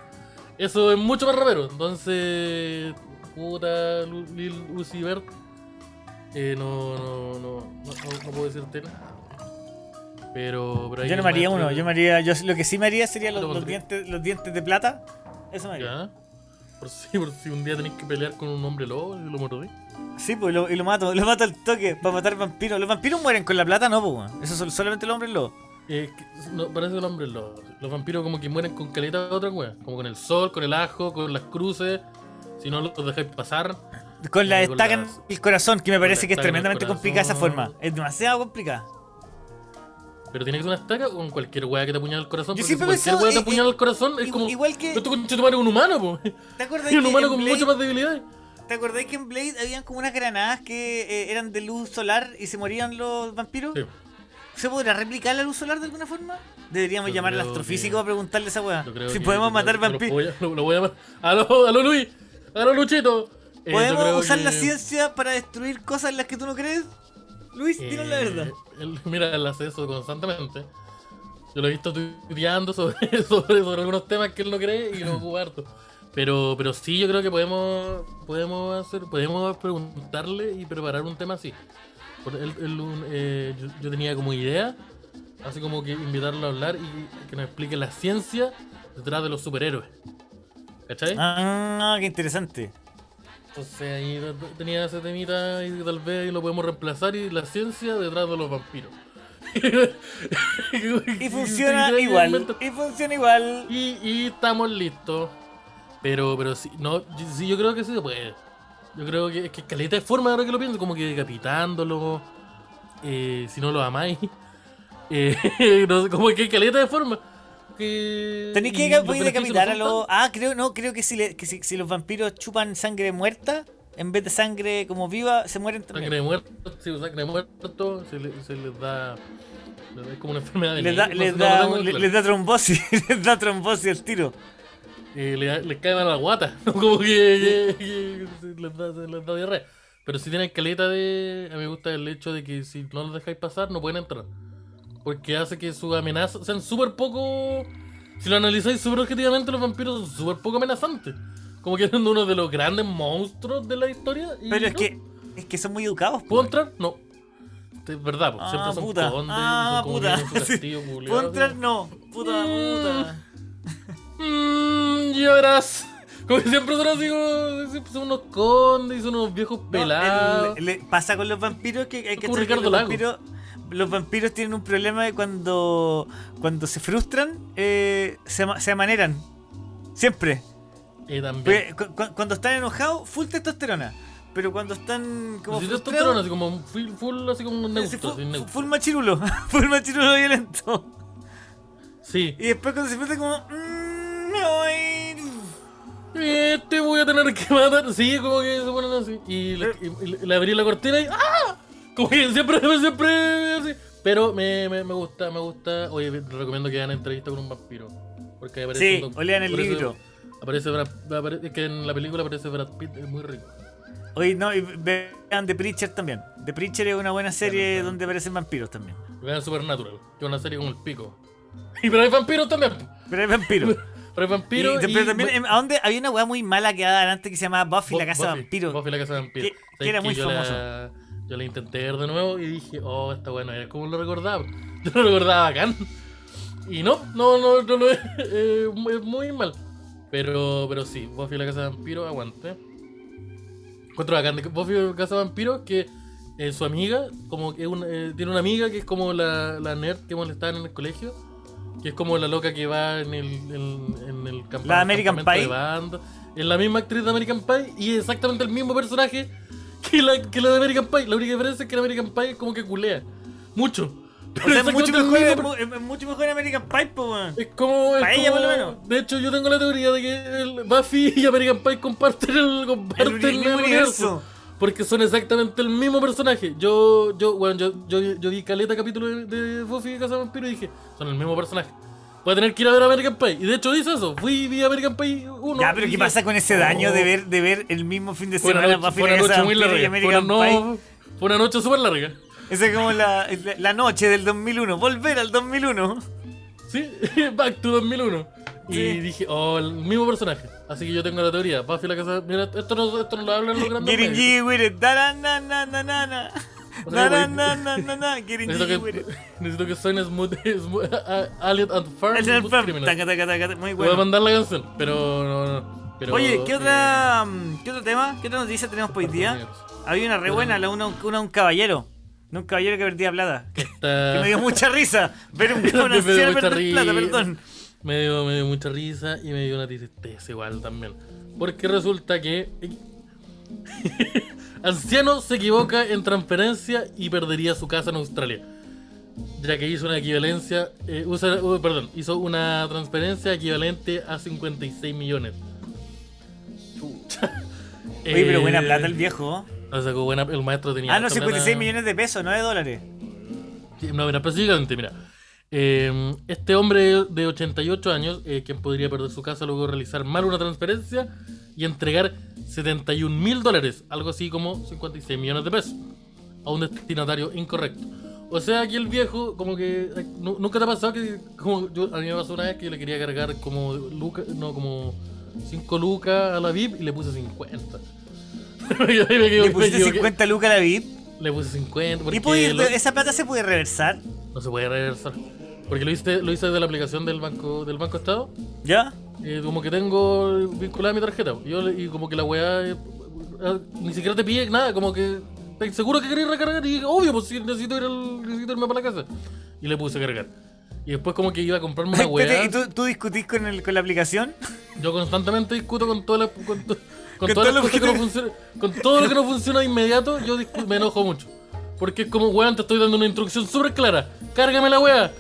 Eso es mucho más rapero. Entonces, puta Lil Uzi Vert, eh, no, no, no, no, puedo decirte nada. Pero, Yo no me haría uno, yo me haría, yo lo que sí me haría sería los, dientes, los dientes de plata. Eso me haría. Por si, <laughs> por si un día tenéis que pelear con un hombre lobo y lo mordí. Sí, pues lo, y lo mato, lo mato al toque para matar vampiros. Los vampiros mueren con la plata, no, pues. Eso son solamente los hombres lobos. Eh, no, parece el hombre lobo. Los vampiros como que mueren con caleta de otra wea. Como con el sol, con el ajo, con las cruces. Si no los dejáis pasar. Con la Eh, estaca en el corazón, que me parece que es tremendamente complicada esa forma. Es demasiado complicada. Pero tiene que ser una estaca o con cualquier wea que te apuñale el corazón. Yo porque siempre cualquier wea te eh, apuñala el corazón, es como. Igual que. Con es un humano, po. ¿Te acuerdas Y un humano con muchas más debilidades. ¿Te acordás que en Blade habían como unas granadas que eh, eran de luz solar y se morían los vampiros? Sí, ¿Se podrá replicar la luz solar de alguna forma? Deberíamos Yo llamar al astrofísico que- a preguntarle esa weá. Si que- podemos matar vampiros. Lo, lo voy a llamar. ¡Aló, aló Luis! ¡Aló Luchito! Eh, ¿Podemos usar la ciencia para destruir cosas en las que tú no crees? Luis, dinos la Eh, verdad. él- mira, él hace eso constantemente. Yo lo he visto tuiteando sobre, <laughs> sobre, sobre algunos temas que él no cree y lo <laughs> ocupa harto. Pero, pero sí, yo creo que podemos podemos hacer podemos preguntarle y preparar un tema así. Él- eh, yo, yo tenía como idea, así como que invitarlo a hablar y que nos explique la ciencia detrás de los superhéroes. ¿Cachai? Ah, qué interesante. Entonces ahí tenía ese temita y tal vez lo podemos reemplazar y la ciencia detrás de los vampiros. Y funciona <laughs> igual. Y funciona igual. Y, y estamos listos. Pero, pero sí, no, sí, yo creo que sí se puede. Yo creo que es que caleta de forma ahora que lo pienso, como que decapitándolo. eh, si no lo amáis. <laughs> Eh, no como que caleta de forma. Que, Tenéis que decapitar a los. Ah, creo, no, creo que si, le- que si, si los vampiros chupan sangre muerta, en vez de sangre como viva, se mueren Sangre también. muerto, sí, sangre muerto, se, le- se les da. Es como una enfermedad de Les da, les no sé, no da, claro. les da trombosis, <laughs> les da trombosis al tiro. Eh, le, les cae mal a la guata, <laughs> como que, que- que se les, da, se les da diarrea. Pero si tienen caleta de. A mí me gusta el hecho de que si no los dejáis pasar, no pueden entrar. Porque hace que sus amenazas sean súper poco. Si lo analizáis súper objetivamente, los vampiros son súper poco amenazantes. Como que eran uno de los grandes monstruos de la historia. y Pero es que, es que son muy educados. ¿Puedo entrar? No. Es verdad, pues, Ah, siempre son puta. condes Ah, son puta. <laughs> No. Puta, puta. <laughs> Mmm, verás. Como siempre son así como. Siempre son unos condes y son unos viejos No, pelados. el- le pasa con los vampiros que hay que Como Ricardo los Lago. vampiros, los vampiros tienen un problema de cuando cuando se frustran eh, se, se amaneran. Siempre. Eh, también. Porque cu- cu- cuando están enojados, full testosterona. Pero cuando están como Si te frustrados, así como full, full así como neutro, full, neutro. full machirulo. <laughs> full machirulo violento. Sí. Y después cuando se frustra como... "Mm, me voy". Eh, te voy a tener que matar. Sí, como que se ponen así. Y le, y- y le abrí la cortina y. ¡Ah! Como que siempre, <laughs> siempre así. Pero me, me, me gusta, me gusta. Oye, te recomiendo que hagan entrevista con un vampiro. Porque aparece Sí, un o lean el aparece- libro. Aparece Brad, apare- es que en la película aparece Brad Pitt, es muy rico. Oye, no, y vean The Preacher también. The Preacher es una buena serie Claro. donde aparecen vampiros también. Vean Supernatural, que es una serie como el pico. <laughs> Y pero hay vampiros también. Pero hay vampiros. <laughs> Pero hay Y, pero y- también, em, ¿a dónde? Había una weá muy mala que daban antes que se llamaba Buffy, la casa de Buffy, vampiros. Buffy la casa de vampiros. Que- que ¿Sabes era muy yo famoso. La, yo la intenté ver de nuevo y dije, oh, esta weá no era como lo recordaba. <laughs> Yo lo recordaba bacán. Y no, no, no, no lo <laughs> es. eh, muy mal. Pero, pero sí, Buffy la casa de vampiros, aguante. Encuentro bacán de Buffy la casa de vampiros que eh, su amiga, como que eh, tiene una amiga que es como la, la nerd que molestaban en el colegio. Que es como la loca que va en el, en, en el campa- La American campamento Pie. de banda. Es la misma actriz de American Pie y es exactamente el mismo personaje que la, que la de American Pie. La única diferencia es que en American Pie es como que culea. Mucho. O sea, es mucho mejor, mismo es mucho mejor en American Pie, po, weón. Es como. es Pa' ella, como- por lo menos. De hecho, yo tengo la teoría de que el Buffy y American Pie comparten el, comparten El mismo universo. Porque son exactamente el mismo personaje. Yo, yo, bueno, yo, yo, yo vi caleta capítulo de, de Buffy y Casa de Vampiro y dije, son el mismo personaje. Voy a tener que ir a ver American Pie. Y de hecho hice eso. Fui y vi American Pie 1. Ya, pero ¿qué pasa con ese daño de ver, de ver el mismo fin de semana Buffy fue la una Casa noche muy Vampiro y larga. Fue una, American Pie? no, fue una noche súper larga. Esa es como la, la, la noche del 2001. Volver al 2001. Sí, <laughs> Back to 2001. Y Sí. dije, oh, el mismo personaje. Así que yo tengo la teoría. Buffy la casa. Mira, esto no, esto no lo hablan los grandes. Getting medios. G with it. Da, na, na, na, na, na, na. Na, na, na, na, na, Getting Necesito G with que, it. <laughs> necesito que suene smooth, <laughs> smooth Alien and Farm. Smooth Fam. Criminal. Taca, taca, taca, Muy Te Voy a bueno. mandar la canción, pero no, no. Pero, Oye, ¿qué eh, otra, mm, ¿qué otro tema? ¿Qué otra noticia tenemos por hoy día? Había una re buena, la una, una un caballero. De un caballero que perdía plata. Que, <laughs> Está- que me dio mucha risa. Ver un anciano mucha perder plata, perdón. Me dio, me dio mucha risa y me dio una tristeza igual también. Porque resulta que. <laughs> Anciano se equivoca en transferencia y perdería su casa en Australia. Ya que hizo una equivalencia. eh, usa- uh, perdón, hizo una transferencia equivalente a 56 millones. <laughs> Oye, pero buena Eh, plata el viejo. la sacó buena, el maestro tenía. Ah, no, harta 56 plata. millones de pesos, no de dólares. No, mira, específicamente, mira. Eh, este hombre de 88 años, eh, quien podría perder su casa luego de realizar mal una transferencia y entregar 71 mil dólares, algo así como 56 millones de pesos, a un destinatario incorrecto. O sea que el viejo, como que. eh, nu- ¿Nunca te ha pasado que.? Como yo, a mí me pasó una vez que le quería cargar como. Luca, no, como. 5 lucas a la VIP y le puse 50. Me quedé- me quedé- Le pusiste equivoqué. 50 lucas a la VIP. Le puse 50. ¿Y puede- lo- esa plata se puede reversar? no se puede reversar. Porque lo hice, lo hice desde la aplicación del banco del banco Estado. ¿Ya? eh, como que tengo vinculada mi tarjeta. Y, yo, y como que la weá eh, eh, ni siquiera te pide nada. Como que ¿estás seguro que queréis recargar? Y dije, obvio, pues sí, necesito, ir al, necesito irme para la casa. Y le puse cargar. Y después como que iba a comprarme una <laughs> weá. ¿Y tú, tú discutís con, el, con la aplicación? Yo constantemente discuto con todas las con, to- con Con todas todo las lo cosas que que no <laughs> funcionan. Con todo lo que no funciona de inmediato, yo me enojo mucho. Porque es como, weón, te estoy dando una instrucción súper clara. Cárgame la weá.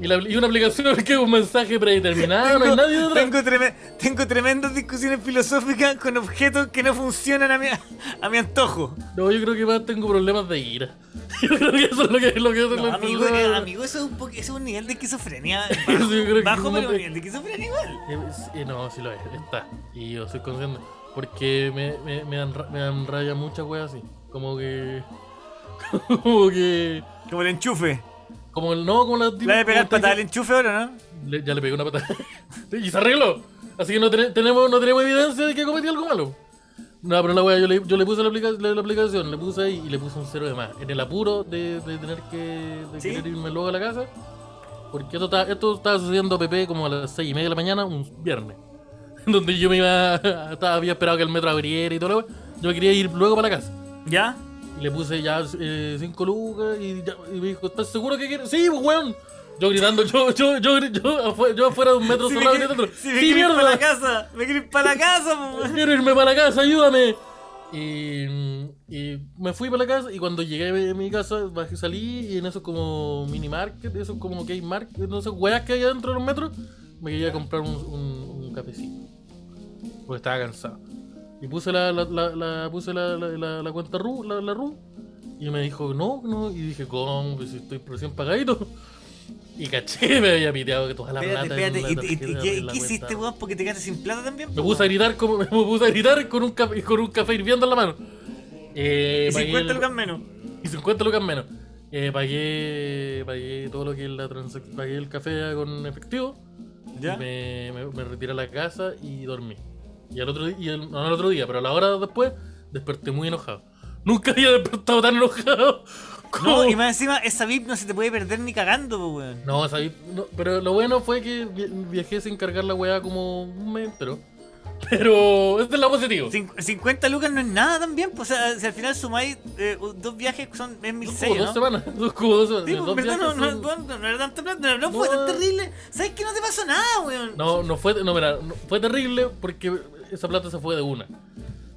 Y, la, y una aplicación <laughs> que es un mensaje predeterminado, no hay nadie detrás. tengo, treme- tengo tremendas discusiones filosóficas con objetos que no funcionan a mi, a mi antojo. No, yo creo que más tengo problemas de ira. <laughs> Yo creo que eso es lo que, lo que No, amigo, eh, amigo, eso es un, po- eso es un nivel de esquizofrenia <laughs> Yo bajo, creo pero un nivel de esquizofrenia igual. Eh, sí, no, sí lo es, está. Y yo soy consciente. Porque me, me, me, dan, me dan raya muchas weas así. Como que. Como que. Como el enchufe. Como el no, como la ¿Le de pegar patada al enchufe ahora, no? le- Ya le pegué una patada. <laughs> y se arregló. Así que no, tene- tenemos, no tenemos evidencia de que cometí algo malo. No, pero la wea, yo le, yo le puse la, aplica- la, la aplicación, le puse ahí y le puse un cero de más. En el apuro de, de tener que de ¿Sí? querer irme luego a la casa. Porque esto, está- esto estaba sucediendo a Pepe como a las 6 y media de la mañana, un viernes. <laughs> Donde yo me iba. <laughs> Estaba, había esperado que el metro abriera y todo lo Yo me quería ir luego para la casa. ¿Ya? Y le puse ya 5 lucas y, ya- y me dijo, ¿estás seguro que quieres? Sí, pues weón. Yo gritando, yo, yo, yo, yo, afuera, yo afuera de un metro Si me solado quiere- gritando. si me ¡Sí, ir para la mierda! casa, me quiero ir para la casa, po. Quiero irme para la casa, ayúdame. Y, y me fui para la casa y cuando llegué a mi casa bajé, salí y en esos como mini market, esos como hay market, no sé, weas que hay adentro de los metros, me quería comprar un, un, un cafecito. Porque estaba cansado. Y puse la, la, la, la- puse la, la, la- la cuenta RU, la, la RU, y me dijo, no, no, y dije, ¿cómo? Pues si estoy recién pagadito. Y caché, <laughs> me había piteado que toda la Espérate, plata espérate. la ¿Y, y- qué, hiciste, weón? Porque te quedaste sin plata también. Me puse a gritar como <laughs> me puse a gritar con un café, con un café hirviendo en la mano. Eh, Y pagué 50 el- lucas menos. y 50 lucas menos. Eh, pagué, pagué todo lo que es la transacción. Pagué el café con efectivo. ¿Ya? Y me, me, me retiré a la casa y dormí. Y al otro día, y el- no al otro día, pero a la hora después, desperté muy enojado. Nunca había despertado tan enojado. <laughs> como- No, y más encima, esa VIP no se te puede perder ni cagando, weón. No, esa vi- no, pero lo bueno fue que vi- viajé sin cargar la weá como un mes entero. Pero este es lo positivo. Cin- 50 lucas no es nada también, pues, o sea, si al final sumáis eh, dos viajes son es Son como 1600, dos ¿no? semanas. <laughs> Son como dos semanas. Dos pues, verdad no, no, no, no era tanta plata, no, no fue No. tan terrible. ¿Sabes que no te pasó nada, weón? No, no fue, no, mira, no- fue terrible porque esa plata se fue de una.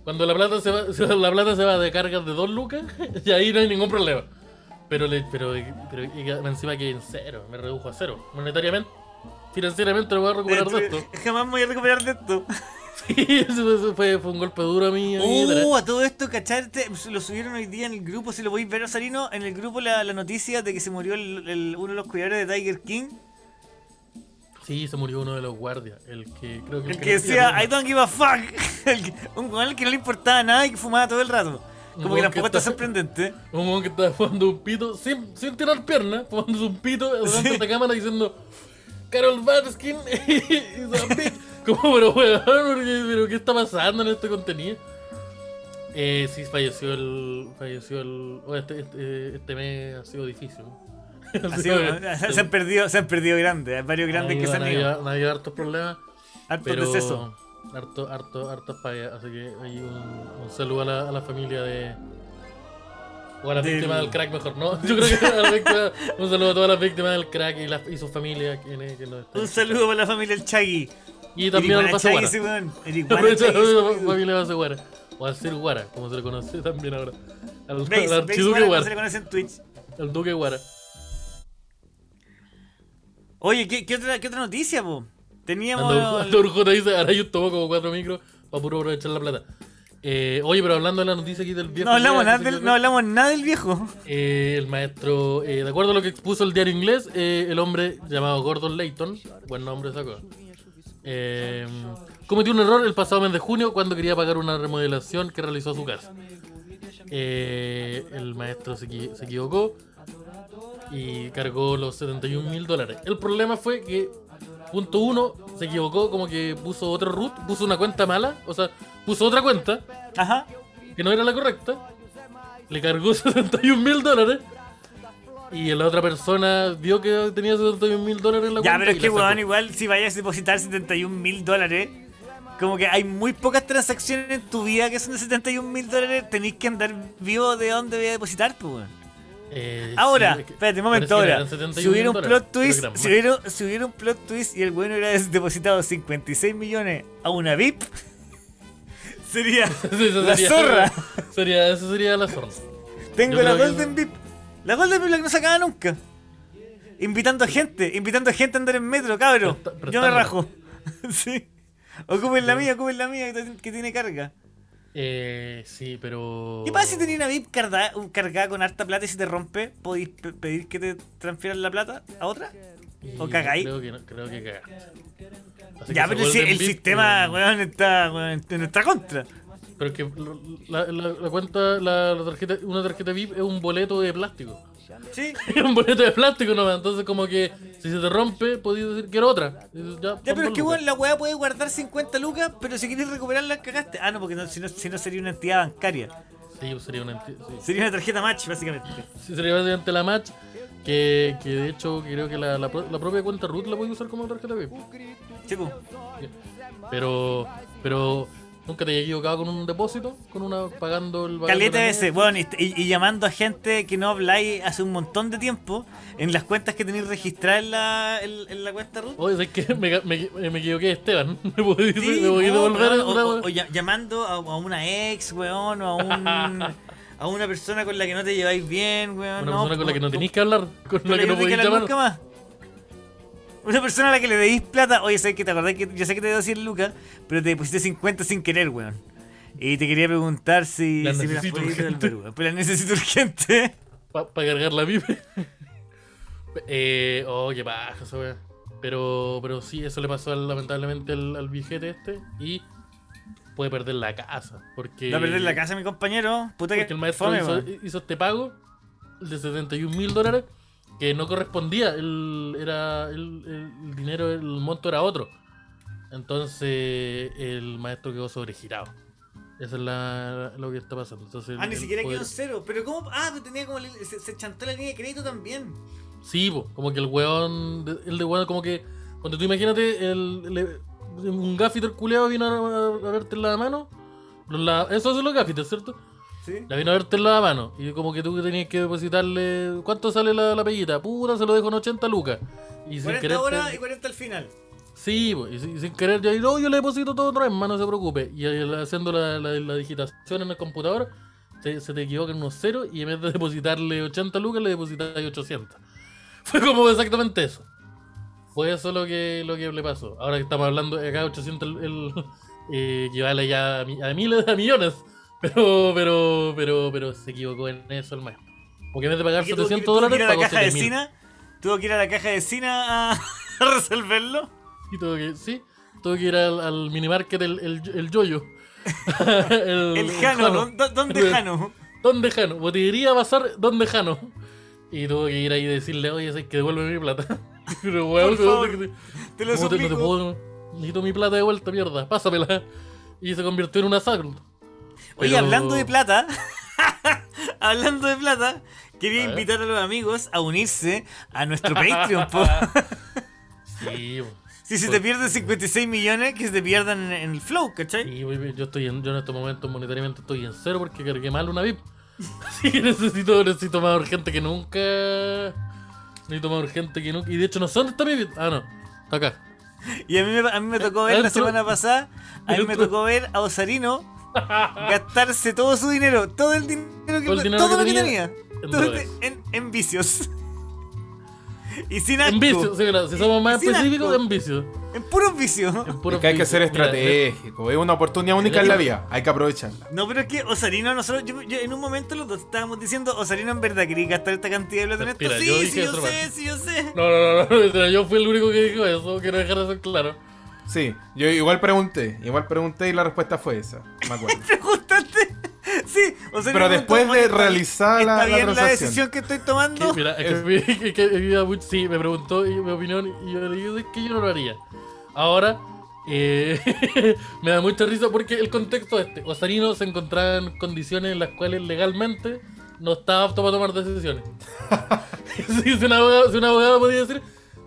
Cuando la plata se va, <laughs> la plata se va de cargas de dos lucas, <laughs> y ahí no hay ningún problema. Pero, le, pero, pero encima que en cero, me redujo a cero. Monetariamente, financieramente lo voy a recuperar de esto. Jamás me voy a recuperar de esto. <laughs> Sí, eso, eso fue, fue un golpe duro a mí. a mí, Uh, a todo esto, ¿cacharte? Lo subieron hoy día en el grupo, si lo podéis ver, Osarino, en el grupo la, la noticia de que se murió el, el- uno de los cuidadores de Tiger King. Sí, se murió uno de los guardias. El que creo que. El que decía, I don't give a fuck. <laughs> El que- un al que no le importaba nada y que fumaba todo el rato. Como que que tampoco está está- sorprendente. Un weón que estaba fumando un pito sin, sin tirar pierna, fumando un pito delante de la cámara diciendo Carol Baskin <laughs> is a bitch. Como, pero weón, pero ¿qué está pasando en este contenido? Eh, sí, falleció el. Falleció el. oh, este, este, este mes ha sido difícil. <laughs> Ha sido- <laughs> se han perdido, se han perdido grandes, hay varios grandes que se han ido. han habido hartos problemas. Hartos decesos. Harto, harto, hartas fallas. Así que hay un, un saludo a la, a la familia de. O a las Del- víctimas del crack, mejor, ¿no? <laughs> Yo creo que a la víctima- un saludo a todas las víctimas del crack y, la, y su familia. que están- Un saludo para la familia del Chagui. Y también al Eric Pase Chagui, Guara. ese weón. <laughs> Eric Guara Aprovecha Chagui, ese la weón. familia Pase Guara. O al Sir Guara, como se le conoce también ahora. Al, al archiduque Guara, se le conoce en Twitch. Al duque Guara. Oye, ¿qué, qué otra, qué otra noticia, po? Teníamos. Andor dice, ahora yo tomo como cuatro micros para puro aprovechar la plata. Eh, oye, pero hablando de la noticia aquí del viejo. no, hablamos nada del, no hablamos nada del viejo. eh, el maestro, eh, de acuerdo a lo que expuso el diario inglés, eh, el hombre llamado Gordon Layton, buen nombre sacó, eh, cometió un error el pasado mes de junio cuando quería pagar una remodelación que realizó a su casa. Eh, el maestro se, equi- se equivocó y cargó los 71 mil dólares. El problema fue que, punto uno, se equivocó, como que puso otro root, puso una cuenta mala, o sea, puso otra cuenta Ajá. que no era la correcta, le cargó <laughs> 71 mil dólares y la otra persona vio que tenía 71 mil dólares en la Ya, cuenta. pero es que, weón, igual si vayas a depositar 71 mil dólares, como que hay muy pocas transacciones en tu vida que son de 71 mil dólares, tenéis que andar vivo de dónde voy a depositar, pues, weón. Eh, Ahora, sí, espérate un momento, ahora. eran 71 Si hubiera un plot twist, si hubiera, si hubiera un plot twist y el bueno hubiera depositado 56 millones a una VIP, <laughs> sería. <laughs> Sí, la zorra. <laughs> Sería, eso sería la zorra. Tengo Yo la que- Golden VIP. La Golden que no se acaba nunca. Invitando a gente, invitando a gente a andar en metro, cabro. Presta- Yo me rajo. <laughs> sí. Ocupen la mía, ocupen la mía que, tiene carga. Eh, sí, pero. ¿Qué pasa si tenés una VIP cargada, cargada con harta plata y si te rompe? ¿Podéis pe- pedir que te transfieran la plata a otra? ¿O cagáis? Creo que, no- creo que. Así Ya, pero si el VIP, sistema, weón, está en nuestra contra. Pero es que la, la, la cuenta, la, la tarjeta, una tarjeta VIP es un boleto de plástico. Sí. <laughs> Es un boleto de plástico nomás. Entonces, como que si se te rompe, podías decir que era otra. Ya, Ya, pero es que, lucas. la weá puede guardar 50 lucas, pero si quieres recuperarla, cagaste. Ah, no, porque no, si, no, si no sería una entidad bancaria. Sí, pues sería una. Sí. Sería una tarjeta match, básicamente. Sí, sería básicamente la match. Que, que de hecho creo que la, la, pro- la propia cuenta root la puedes usar como tarjeta VIP. Sí, po. Pero, pero nunca te hayas equivocado con un depósito, con una pagando el Caleta la veces, bueno, y, llamando a gente que no habláis hace un montón de tiempo en las cuentas que tenéis registradas en la, en, en la cuenta root. Oye, es que me, me, me equivoqué <laughs> de Esteban. ¿Me podéis Sí, no, devolver una- o, o- llamando a, a una ex, weón, o a un <laughs> a una persona con la que no te lleváis bien, weón. una no, persona con la que no tenéis que hablar, con con la que no te podéis llamar? nunca más. Una persona a la que le deis plata, oye, sé que te acordás que yo sé que te debo 100 lucas, pero te deposité 50 sin querer, weón. Y te quería preguntar si, La si me las podías weón. Pero la necesito urgente. Para cargar la <laughs> pipe. eh, oh, qué paja esa wea. Pero, pero sí, eso le pasó lamentablemente al, al viejete este. Y puede perder la casa. Porque, Va a perder la casa mi compañero. Puta que Porque el maestro fome, hizo, weón. hizo este pago de 71 mil dólares que no correspondía. El, era el, el- dinero, el monto era otro. Entonces el maestro quedó sobregirado. Eso es la, lo que está pasando. Entonces, Ah, ni siquiera poder- quedó cero. Pero cómo. Ah, pero tenía como. Se, se chantó la línea de crédito también. Sí, po, como que el weón, el de weón, como que, cuando tú imagínate, el, el- un gaffiter culeado vino a, a verte en la mano, los la- eso hacen los gaffiters, ¿cierto? Sí. La vino a verte en la mano, y como que tú tenías que depositarle, ¿cuánto sale la, la peguita? Puta, se lo dejo en 80 lucas. Y sin 40 querer, horas te- y 40 al final. Sí, po, y sin, sin querer, yo, no, yo le deposito todo otra vez, más no se preocupe. Y haciendo la, la, la digitación en el computador, se, se te equivocan unos ceros y en vez de depositarle 80 lucas le depositas 800. <laughs> Fue como exactamente eso. Fue eso lo que, lo que le pasó. Ahora que estamos hablando acá 800 el, el, eh, equivale ya a, a miles, a millones. Pero, pero, pero, pero se equivocó en eso el maestro. Porque en vez de pagar ¿Y tuvo que- 700 tuvo que dólares, ir a la caja de 7000. Sina? ¿Tuvo que ir a la caja de Sina a, <laughs> a resolverlo? Y tuve que, sí, tuve que ir al, al minimarket el, el, el yoyo. <laughs> el, El Jano, ¿dó- dó- ¿dónde Jano? ¿Dónde Jano? Botillería Bazar, ¿dónde Jano? Y tuve que ir ahí y decirle, oye, sé que devuelve mi plata. <laughs> Pero weón, Por favor, ¿cómo te- Te lo ¿cómo te- no te suplico. puedo? Necesito mi plata de vuelta, mierda, pásamela. Y se convirtió en una sacro. Oye, hablando de plata, <laughs> hablando de plata, quería A invitar a los amigos a unirse a nuestro Patreon. po. <laughs> Sí, <laughs> si se te pierden 56 millones, que se te pierdan en, el flow, ¿cachai? Sí, yo estoy en, yo en estos momentos monetariamente estoy en cero porque cargué mal una VIP. Así que necesito, necesito más urgente que nunca. Necesito más urgente que nunca. Y de hecho no sé dónde está mi VIP. Ah, no. Está acá. Y a mí, me, a mí me tocó ver la semana pasada, a mí me tocó ver a Osarino gastarse todo su dinero, todo el dinero que, Todo el dinero todo que lo que tenía en todo en, en vicios. <laughs> Y sin asco. En vicio, sí, mira, si somos más específicos, asco. en vicio. En puros vicios. En puros Es que hay que vicios. ser Mira, estratégico. Es una oportunidad única en la vida. Hay que aprovecharla. No, pero es que Osarino, nosotros, yo, yo- en un momento los dos estábamos diciendo, Osarino en verdad quería gastar esta cantidad de plata en esto. Mira, Sí, yo sí, yo sé, sí, yo sé. No, no, no, no, no, <laughs> yo fui el único que dijo eso, quiero dejar eso claro. Sí, yo igual pregunté. Igual pregunté y la respuesta fue esa. Me acuerdo. <laughs> Preguntaste. Sí, Osarino Pero después de "Oye, ¿está- realizar la- ¿Está la la transacción?" decisión que estoy tomando? Que, mira, es que, que- sí, me preguntó y mi opinión y yo le dije "Es que yo no lo haría. Ahora, eh, <laughs> me da mucha risa porque el contexto es este. Osarino se encontraba en condiciones en las cuales legalmente no estaba apto para tomar decisiones. <laughs> si, si un abogado, si un abogado podía decir,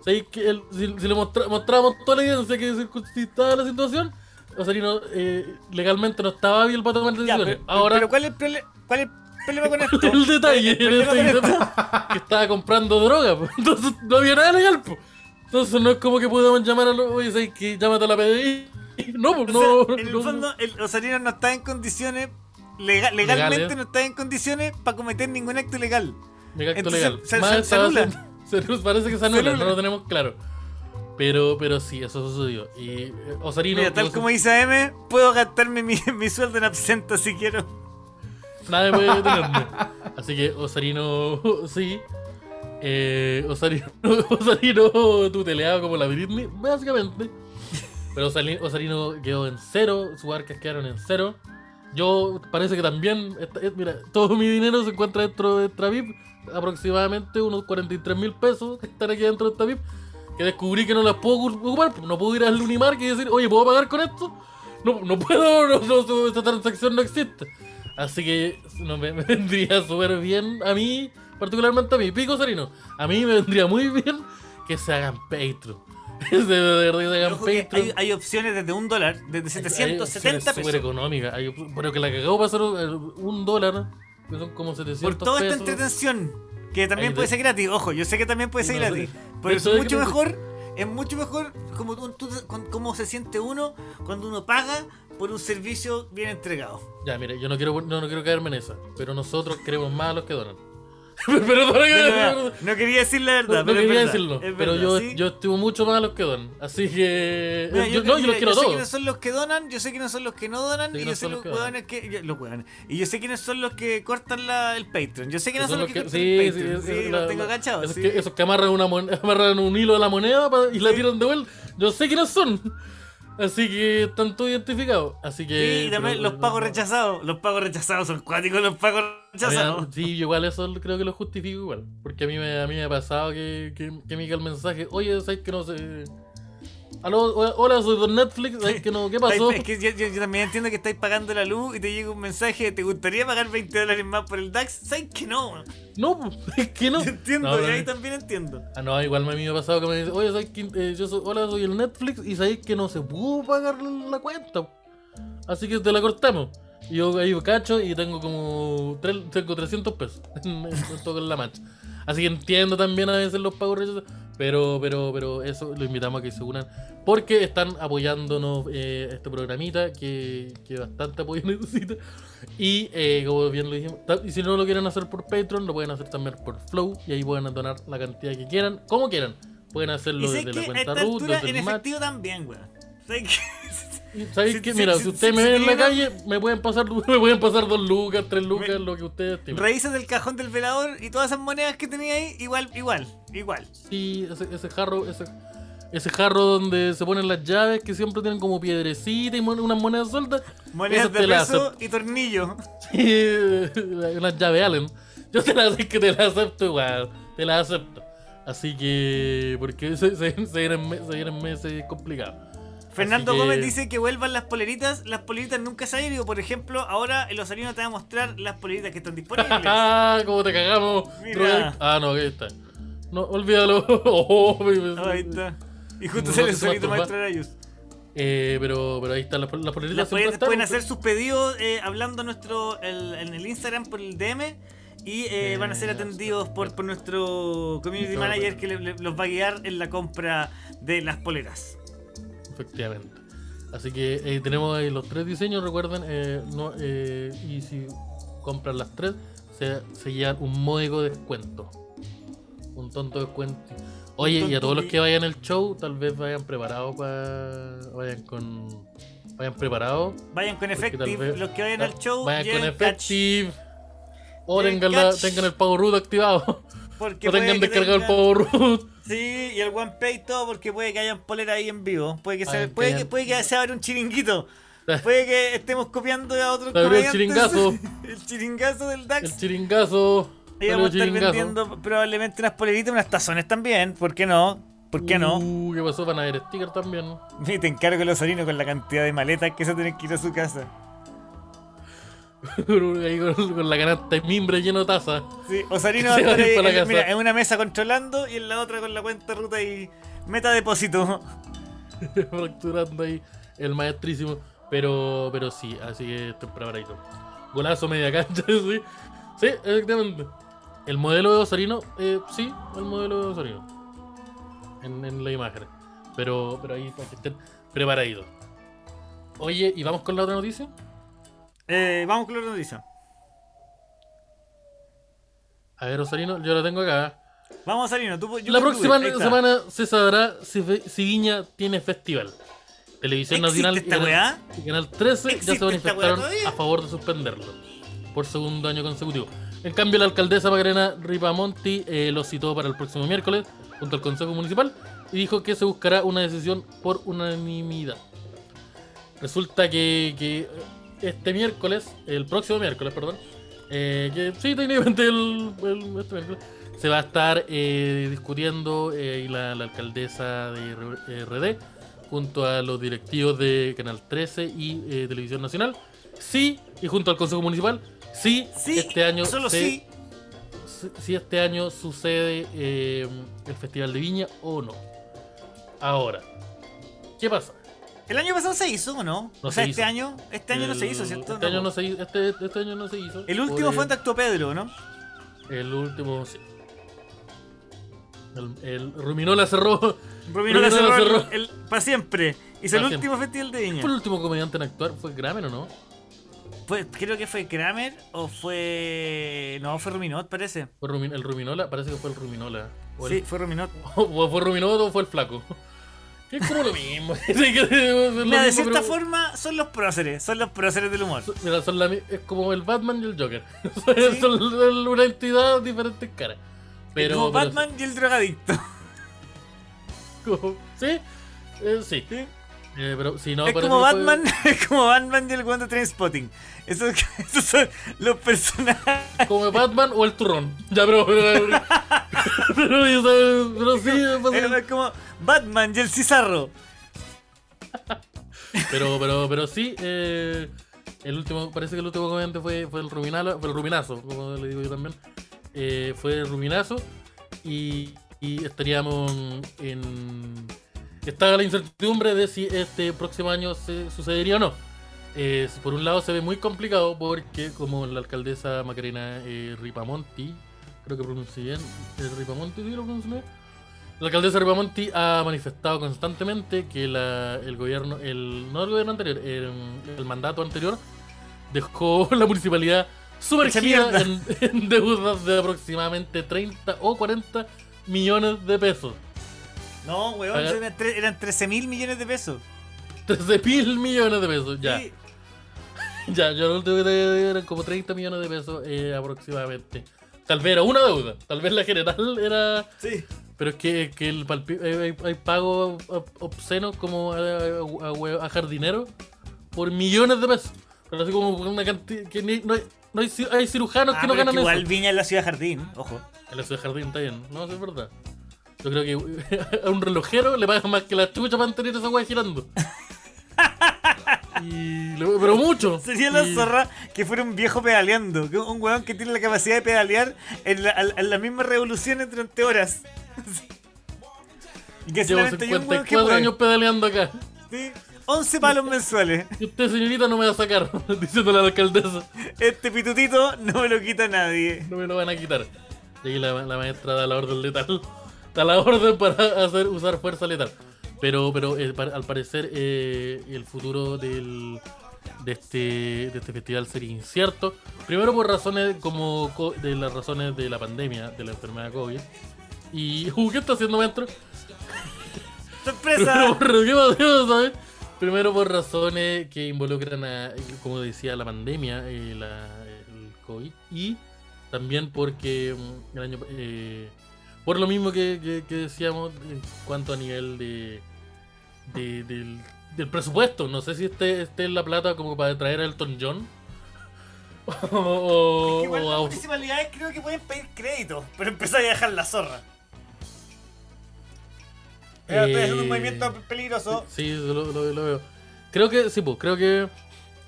¿sabéis que si, si le mostra- mostrábamos toda la evidencia que circunstaba la situación, Osarino eh, legalmente no estaba hábil para tomar Ya, decisiones. pero, Ahora, pero ¿cuál es el, cuál es el problema con <laughs> esto? el detalle El esto- <laughs> que estaba comprando droga, po. <laughs> entonces no había nada legal, entonces no es como que podamos llamar a los, oye, ¿sabes que llámate a la PDI? No, pues no, sea, en el fondo, el Osarino no está en condiciones, lega- legalmente no está en condiciones para cometer ningún acto ilegal. Mega acto entonces, legal. se- se- se estaba anula. Nos parece que se anula, no lo tenemos claro. Pero, pero sí, eso sucedió. Y eh, Osarino, Mira, tal como dice AM, puedo gastarme mi, <laughs> mi sueldo en absenta si quiero. nadie puede <laughs> detenerme. Así que Osarino, <laughs> sí. Eh, Osarino, Osarino tuteleado como la Britney, básicamente. Pero Osarino quedó en cero, sus arcas quedaron en cero. Yo parece que también, eh, mira, todo mi dinero se encuentra dentro de esta VIP, aproximadamente unos 43 mil pesos que están aquí dentro de esta VIP, que descubrí que no las puedo ocupar, pues, no puedo ir al Unimark y decir, oye, ¿puedo pagar con esto? No, no puedo, <laughs> no, no, esta transacción no existe. Así que no, me, <laughs> me vendría súper bien a mí, particularmente a mí, Pico Sarino. A mí me vendría muy bien que se hagan Patreon. <laughs> que hay, hay opciones desde un dólar, desde 770 súper pesos. económica. Hay, pero que la cagó para hacer un dólar, que son como 700 Por toda esta pesos. entretención, que también Ahí puede de- ser gratis. Ojo, yo sé que también puede ser No gratis. Pero es mucho mejor, es mucho mejor como, cómo se siente uno cuando uno paga por un servicio bien entregado. Ya, mire, yo no quiero, no, no quiero caerme en esa, pero nosotros queremos más a los que donan. <laughs> pero No, que- no, no quería decir la verdad, no pero quería verdad, decirlo, pero yo, ¿sí? yo estimo mucho más a los que donan. Así que. Mira, yo, yo, no, yo los quiero yo sé todos. quiénes son los que donan, yo sé quiénes son los que no donan, Sí, y no yo sé los los que hueones que. yo- los hueones. Y yo sé quiénes son los que cortan la, el Patreon. Yo sé quiénes son los que, cortan sí, el Patreon. Sí, los tengo agachados. Esos, que, esos que amarran, una mon- <laughs> amarran un hilo de la moneda y la tiran de vuelta. Yo sé quiénes son. Así que están todos identificados. Así que. Sí, también los pagos rechazados. Los pagos rechazados son cuáticos, los pagos rechazados. Sí, igual eso creo que lo justifico igual. Porque a mí me, a mí me ha pasado que, que, que me llega el mensaje, oye, ¿sabes que no sé? Aló, hola, soy Don Netflix, <laughs> ¿sabes que no? ¿Qué pasó? Es que yo, yo- yo también entiendo que estáis pagando la luz y te llega un mensaje, ¿te gustaría pagar 20 dólares más por el DAX? ¿Sabes que no? No, <laughs> es que no. <laughs> Yo entiendo, No, y ahí no. también entiendo. Ah, no, igual a mí me ha pasado que me dice, oye, ¿sabes que eh, yo soy, hola, soy el Netflix y sabéis que no se pudo pagar la cuenta? Así que te la cortamos. Y yo ahí cacho y tengo como tres- tengo 300 pesos en, en todo en la mancha. Así que entiendo también a veces los pagos rechazados. Pero, pero, pero eso lo invitamos a que se unan. Porque están apoyándonos eh, este programita que, que bastante apoyo <laughs> necesita. Y eh, como bien lo dijimos, y si no lo quieren hacer por Patreon, lo pueden hacer también por Flow. Y ahí pueden donar la cantidad que quieran, como quieran. Pueden hacerlo desde la cuenta desde en el efectivo también, weón. <laughs> <laughs> Que- ¿Sabéis qué? si- Mira, si- si ustedes me ven en la calle, me pueden pasar, <laughs> me pueden pasar dos lucas, tres lucas, Me- lo que ustedes estimen. Revisas el cajón del velador y todas esas monedas que tenía ahí, igual, igual, igual. Sí, ese, ese jarro, ese, ese jarro donde se ponen las llaves que siempre tienen como piedrecita y mon- unas monedas sueltas. Monedas de peso y tornillo. <laughs> Sí, <laughs> unas llaves Allen. Yo te las que te las acepto igual. Te las acepto. Así que. Porque se, se, se vienen, se vienen meses complicados. Fernando que- Gómez dice que vuelvan las poleritas. Las poleritas nunca se han ido. Por ejemplo, ahora el Osarino te va a mostrar las poleritas que están disponibles. Ah, <laughs> cómo te cagamos. Mira. Ah, no, ahí está. No, olvídalo. <laughs> Oh, Ahí está. Y justo No sale se solito. Maestro Arayus. Eh, pero, pero ahí están las, las poleritas. Las poleritas pueden hacer sus pedidos eh, hablando nuestro, el- en el Instagram por el DM. Y eh, van a ser Eh, atendidos por, por nuestro community manager que le- le- los va a guiar en la compra de las poleras. Efectivamente. Así que eh, tenemos ahí los tres diseños, recuerden. eh, no, eh, y si compran las tres, se, se llevan un módico descuento. Un tonto descuento. Oye, y a todos los que vayan al show, tal vez vayan preparados para. Vayan con. Vayan preparados. Vayan con Effective, vez- los que vayan al show, Vayan con Effective. O tengan, la- tengan el Power Root activado. Porque o tengan descargado el Power Root. Sí, y el OnePay y todo, porque puede que hayan polera ahí en vivo. Puede que, se, Ay, puede que- puede que se abra un chiringuito. <laughs> Puede que estemos copiando a otros abrió el comediantes. chiringazo. <laughs> el chiringazo del DAX. El chiringazo. Y vamos a estar chiringazo. vendiendo probablemente unas poleritas, unas tazones también. ¿Por qué no? ¿Por qué no? Uh, ¿qué pasó? Van a ver sticker también. <laughs> Y te encargo los orinos con la cantidad de maletas que se tienen que ir a su casa. Ahí con, con la canasta de mimbre lleno de taza. Sí, Osarino <laughs> va a estar ahí en, mira, en una mesa controlando y en la otra con la cuenta ruta y meta depósito. <laughs> fracturando ahí el maestrísimo. Pero, pero sí, así que estoy preparadito. Golazo media cancha, <laughs> sí. Sí, efectivamente. El modelo de Osarino, eh, sí, el modelo de Osarino. En, en la imagen. Pero, pero ahí para que estén preparaditos. Oye, ¿y vamos con la otra noticia? Eh, vamos con la noticia. A ver, Osarino, yo la tengo acá. Vamos, Osarino. Tú, yo La próxima semana se sabrá si, si Viña tiene festival. Televisión ¿Existe Nacional y esta Canal, Canal 13 ya ¿Existe se manifestaron a favor de suspenderlo por segundo año consecutivo. En cambio, la alcaldesa Macarena Ripamonti eh, lo citó para el próximo miércoles junto al Consejo Municipal y dijo que se buscará una decisión por unanimidad. Resulta que, que este miércoles, el próximo miércoles, perdón, eh, que sí, técnicamente el, el- este miércoles, se va a estar eh, discutiendo eh, y la, la alcaldesa de RD junto a los directivos de Canal 13 y eh, Televisión Nacional. Sí, y junto al Consejo Municipal, sí, Sí, este año solo se- sí. si- si este año sucede eh, el Festival de Viña o no. Ahora, ¿qué pasa? ¿El año pasado se hizo o no? No o sea, se este hizo. año, este año no se hizo, ¿cierto? Este año no se hizo. Este, este año no se hizo. El último fue en Tacto Pedro, ¿no? El último, sí. El, el Ruminola cerró. Ruminola Ruminola cerró cerró. el- para siempre. Hizo el último festival de Viña. ¿Fue el último comediante en actuar? ¿Fue Kramer o no? Fue- creo que fue Kramer o fue. No, fue Ruminot, parece. ¿Fue Rumin- el Ruminola? Parece que fue el Ruminola. O, Sí, el, fue Ruminot. <laughs> o fue Ruminot o fue el Flaco. Es como lo mismo. <laughs> Mira, de cierta forma son los próceres, son los próceres del humor. Mira, son la es como el Batman y el Joker. <laughs> son una entidad diferentes caras. Pero, como pero- Batman y el drogadicto. <laughs> Eh, sí. ¿sí? Eh, pero si no, es como Batman, <laughs> es como Batman y el guante Trainspotting. Esos, <laughs> esos son los personajes. Como Batman o el turrón. Ya, pero. Pero, sí, Es como Batman y el Cizarro. pero, pero, pero sí, eh, el último, parece que el último comediante fue, fue el Ruminala, fue el Ruminazo, como le digo yo también. Eh, fue el Ruminazo y, y estaríamos en. Está la incertidumbre de si este próximo año se sucedería o no. Eh, por un lado se ve muy complicado porque como la alcaldesa Macarena eh, Ripamonti, creo que pronuncié bien, de Ripamonti, ¿sí lo pronuncié bien? La alcaldesa Ripamonti ha manifestado constantemente que la- el gobierno, el, no el gobierno anterior, el, el mandato anterior dejó <laughs> la municipalidad sumergida en deudas de aproximadamente 30 o 40 millones de pesos. No, weón, Pagar- eran, tre- eran 13 mil millones de pesos. 13 mil millones de pesos, ya. <laughs> Ya, yo lo último que te eran como 30 millones de pesos eh, aproximadamente. Tal vez era una deuda, tal vez la general era... Sí. Pero es que, que el palpi- hay, hay- hay pagos ob- obscenos como a, a- a hue- a jardineros por millones de pesos. Pero así como por una cantidad que ni- no, hay, no hay ci- hay cirujanos Ah, que no pero es ganan que igual eso. Viña es la ciudad jardín, ojo. En la ciudad de jardín está bien, no, eso es verdad. Yo creo que <laughs> a un relojero le pagan más que la chucha para mantener esa weá girando. <laughs> Y pero mucho. Sería la Y- zorra que fuera un viejo pedaleando. Un weón que tiene la capacidad de pedalear en, la, en las mismas revoluciones durante horas. <laughs> y que Llevo solamente hay un weón que 54 puede. años pedaleando acá. Sí. 11 palos mensuales. Y usted, señorita, no me va a sacar, diciéndole a la alcaldesa. Este pitutito no me lo quita nadie. No me lo van a quitar. Y ahí la, la maestra da la orden letal. Da la orden para hacer, usar fuerza letal. Pero, pero eh, pa- al parecer eh, el futuro del, de, este, de este festival sería incierto. Primero por razones como co- de las razones de la pandemia, de la enfermedad COVID. Y... Uh, <laughs> ¿Qué está haciendo maestro? ¡Sorpresa! Primero por. Primero por razones que involucran a, como decía, la pandemia, eh, la- el COVID. Y también porque mm, el año eh, por lo mismo que, que- que decíamos en cuanto a nivel de, de- del, del presupuesto. No sé si esté, esté en la plata como para traer a Elton John. <laughs> o, o- Igual o las municipalidades creo que pueden pedir crédito, pero empezar a dejar la zorra. Mira, estoy haciendo un Eh, movimiento peligroso. Sí, lo, lo- lo veo. Creo que, sí, pues, creo que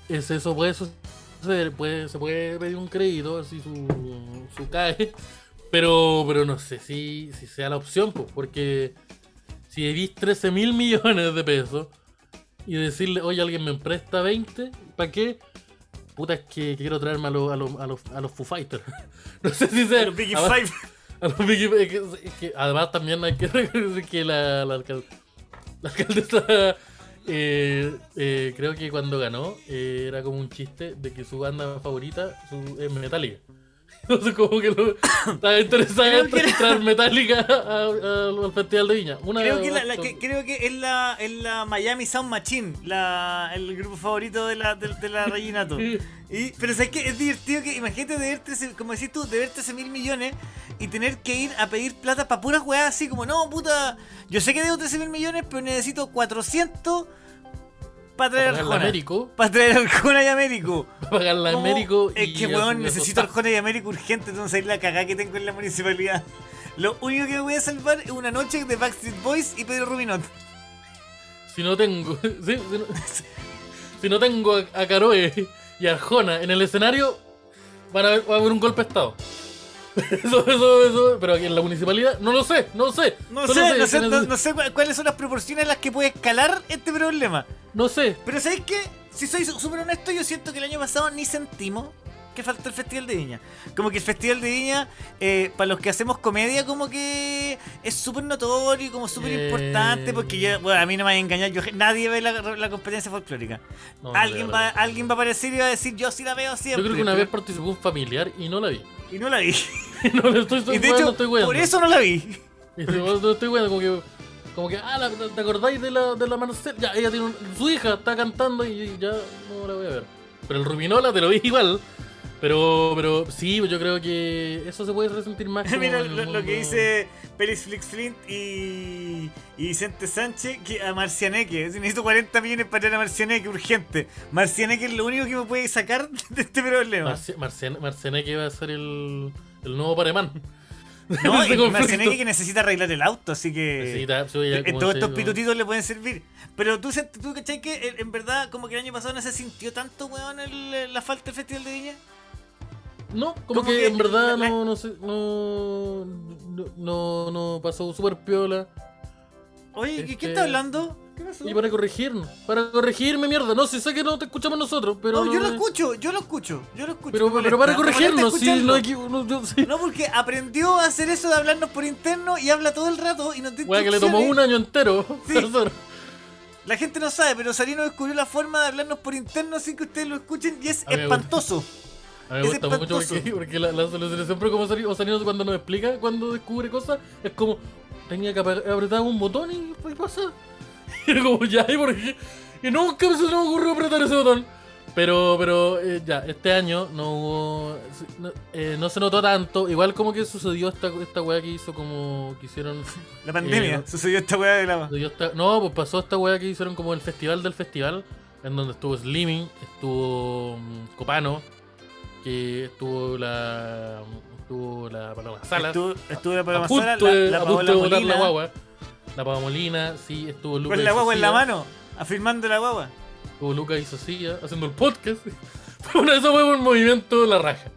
es eso puede suceder, puede, se puede pedir un crédito, así su, su CAE, pero, pero no sé si, si sea la opción, pues, porque si debís 13 mil millones de pesos y decirle, oye, alguien me presta 20, ¿para qué? Puta, es que quiero traerme a los, a los, a los, a los Foo Fighters. <laughs> no sé si sea. <laughs> Los Biggie Five. a los es que- es que además también hay que <laughs> reconocer que la, la alcaldesa eh, eh, creo que cuando ganó eh, era como un chiste de que su banda favorita su, es Metallica. <laughs> Entonces como que lo, estaba interesada en traer Metallica al Festival de Viña. Una, Creo que, la, la- que- creo que es la, es la Miami Sound Machine, la, el grupo favorito de la, de, de la Reginato. Y, pero sabes que es divertido que imagínate deber 13, como decís tú, deber 13 mil millones y tener que ir a pedir plata para puras weas así como, no, puta, yo sé que debo 13 mil millones, pero necesito 400 para traer Arjona. Américo, Para traer Arjona y Américo. para <laughs> pagar la No, Américo Es que, a weón, necesito a- Arjona y Américo urgente, entonces ahí la cagada que tengo en la municipalidad. <laughs> Lo único que me voy a salvar es una noche de Backstreet Boys y Pedro Rubinot. Si no tengo, <laughs> sí, si, no, si no tengo a, a Caroe y a Arjona en el escenario, van a haber, va a haber un golpe de estado. <laughs> Eso, eso, eso, pero aquí en la municipalidad, no lo sé, no lo sé. No Solo sé, no sé, no, no sé cu- cuáles son las proporciones en las que puede escalar este problema. no sé. Pero ¿sabéis qué? Si soy súper honesto, yo siento que el año pasado ni sentimos que faltó el Festival de Viña. Como que el Festival de Viña, eh, para los que hacemos comedia, como que es súper notorio y como súper Eh. importante, porque ya, bueno, a mí no me va a engañar, yo, nadie ve la, la competencia folclórica. No, alguien, va, alguien va a aparecer y va a decir, yo sí la veo siempre. Yo creo que una vez participó un familiar y no la vi. Y no la vi. <laughs> no le estoy, estoy y de hecho, estoy por eso no la vi. Y estoy, no estoy weando, como que, como que, ah, la- ¿te acordáis de la, de la Marcel? Ya, ella tiene un- su hija, está cantando y ya no la voy a ver. Pero el Rubinola te lo vi igual. Pero, pero sí, yo creo que eso se puede resentir más. <laughs> Mira lo, lo que dice Pelis Flix Flint y, y Vicente Sánchez que a Marcianeque. Necesito 40 millones para traer a Marcianeque urgente. Marcianeque es lo único que me puede sacar <laughs> de este problema. Marci- Marcian- Marcianeque va a ser el, el nuevo Paremán. No. <laughs> Marcianeque que necesita arreglar el auto, así que. Necesita- sí, ya, en como todos estos como- pitutitos le pueden servir. Pero tú, tú ¿cachai que en, en verdad como que el año pasado no se sintió tanto, weón, el- la falta del Festival de Viña? No, como, Como que, que en verdad la- no, no sé, no, no, no, no pasó súper piola. Oye, ¿qué- Este- ¿quién está hablando? ¿Qué Y para corregirnos. Para corregirme, mierda. No, si sé que no te escuchamos nosotros, pero. No, yo lo escucho, yo lo escucho, yo lo escucho. Pero, pero para corregirnos, si escucharlo. lo equivo- no, yo- sí. No, porque aprendió a hacer eso de hablarnos por interno y habla todo el rato y no te Wea, que le tomó un año entero. Sí. Perdón. La gente no sabe, pero Sarino descubrió la forma de hablarnos por interno sin que ustedes lo escuchen y es espantoso. A mí me gusta mucho porque, porque la, la solución siempre como Sari- o Sarino cuando nos explica, cuando descubre cosas, es como tenía que apretar un botón y, y pasa. <laughs> Y como ya, ¿y por qué? Y nunca se me ocurrió apretar ese botón. Pero, pero eh, ya, este año no hubo. No, eh, no se notó tanto. Igual como que sucedió esta, esta weá que hizo como. que hicieron. La pandemia, Eh, sucedió esta weá de la... esta- no, pues pasó esta weá que hicieron como el festival del festival. En donde estuvo Slimming, estuvo mm, Copano, que estuvo la. estuvo la Paloma Salas. Estuvo, estuvo la Paloma punto Sala, la, la Paola Molina, la guagua. La Pava Molina, sí, estuvo Lucas con la guagua en la mano, afirmando la guagua. Estuvo Lucas y Socía haciendo el podcast. <laughs> Bueno, eso fue un movimiento de la raja.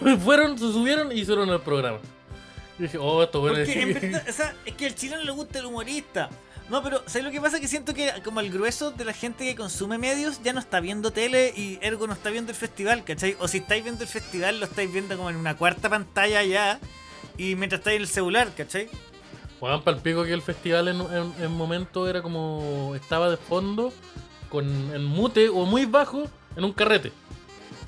<laughs> Fueron, se subieron y hicieron el programa. Y dije, oh, esto bueno. Verdad, o sea, <laughs> es que al chileno le gusta el humorista. No, pero ¿sabes lo que pasa? Que siento que como el grueso de la gente que consume medios ya no está viendo tele y ergo no está viendo el festival, ¿cachai? O si estáis viendo el festival lo estáis viendo como en una cuarta pantalla ya y mientras estáis en el celular, ¿cachai? Juan Palpico que el festival en, en, en momento era como. estaba de fondo, con en mute o muy bajo, en un carrete.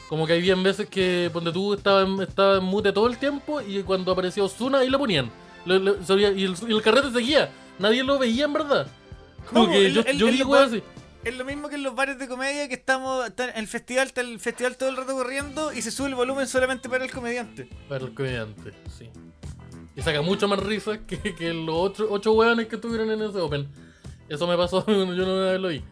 Como que había veces que donde tú estaba en, estaba en mute todo el tiempo y cuando aparecía Osuna ahí lo ponían. El, y el carrete seguía. Nadie lo veía en verdad. Como No, que el- yo, el- yo el vi weas así. Es lo mismo que en los bares de comedia que estamos en el festival, está el festival todo el rato corriendo y se sube el volumen solamente para el comediante. Para el comediante, sí. Y saca mucho más risa que, que los ocho, ocho hueones que estuvieron en ese Open. Eso me pasó, <laughs> yo no lo vi.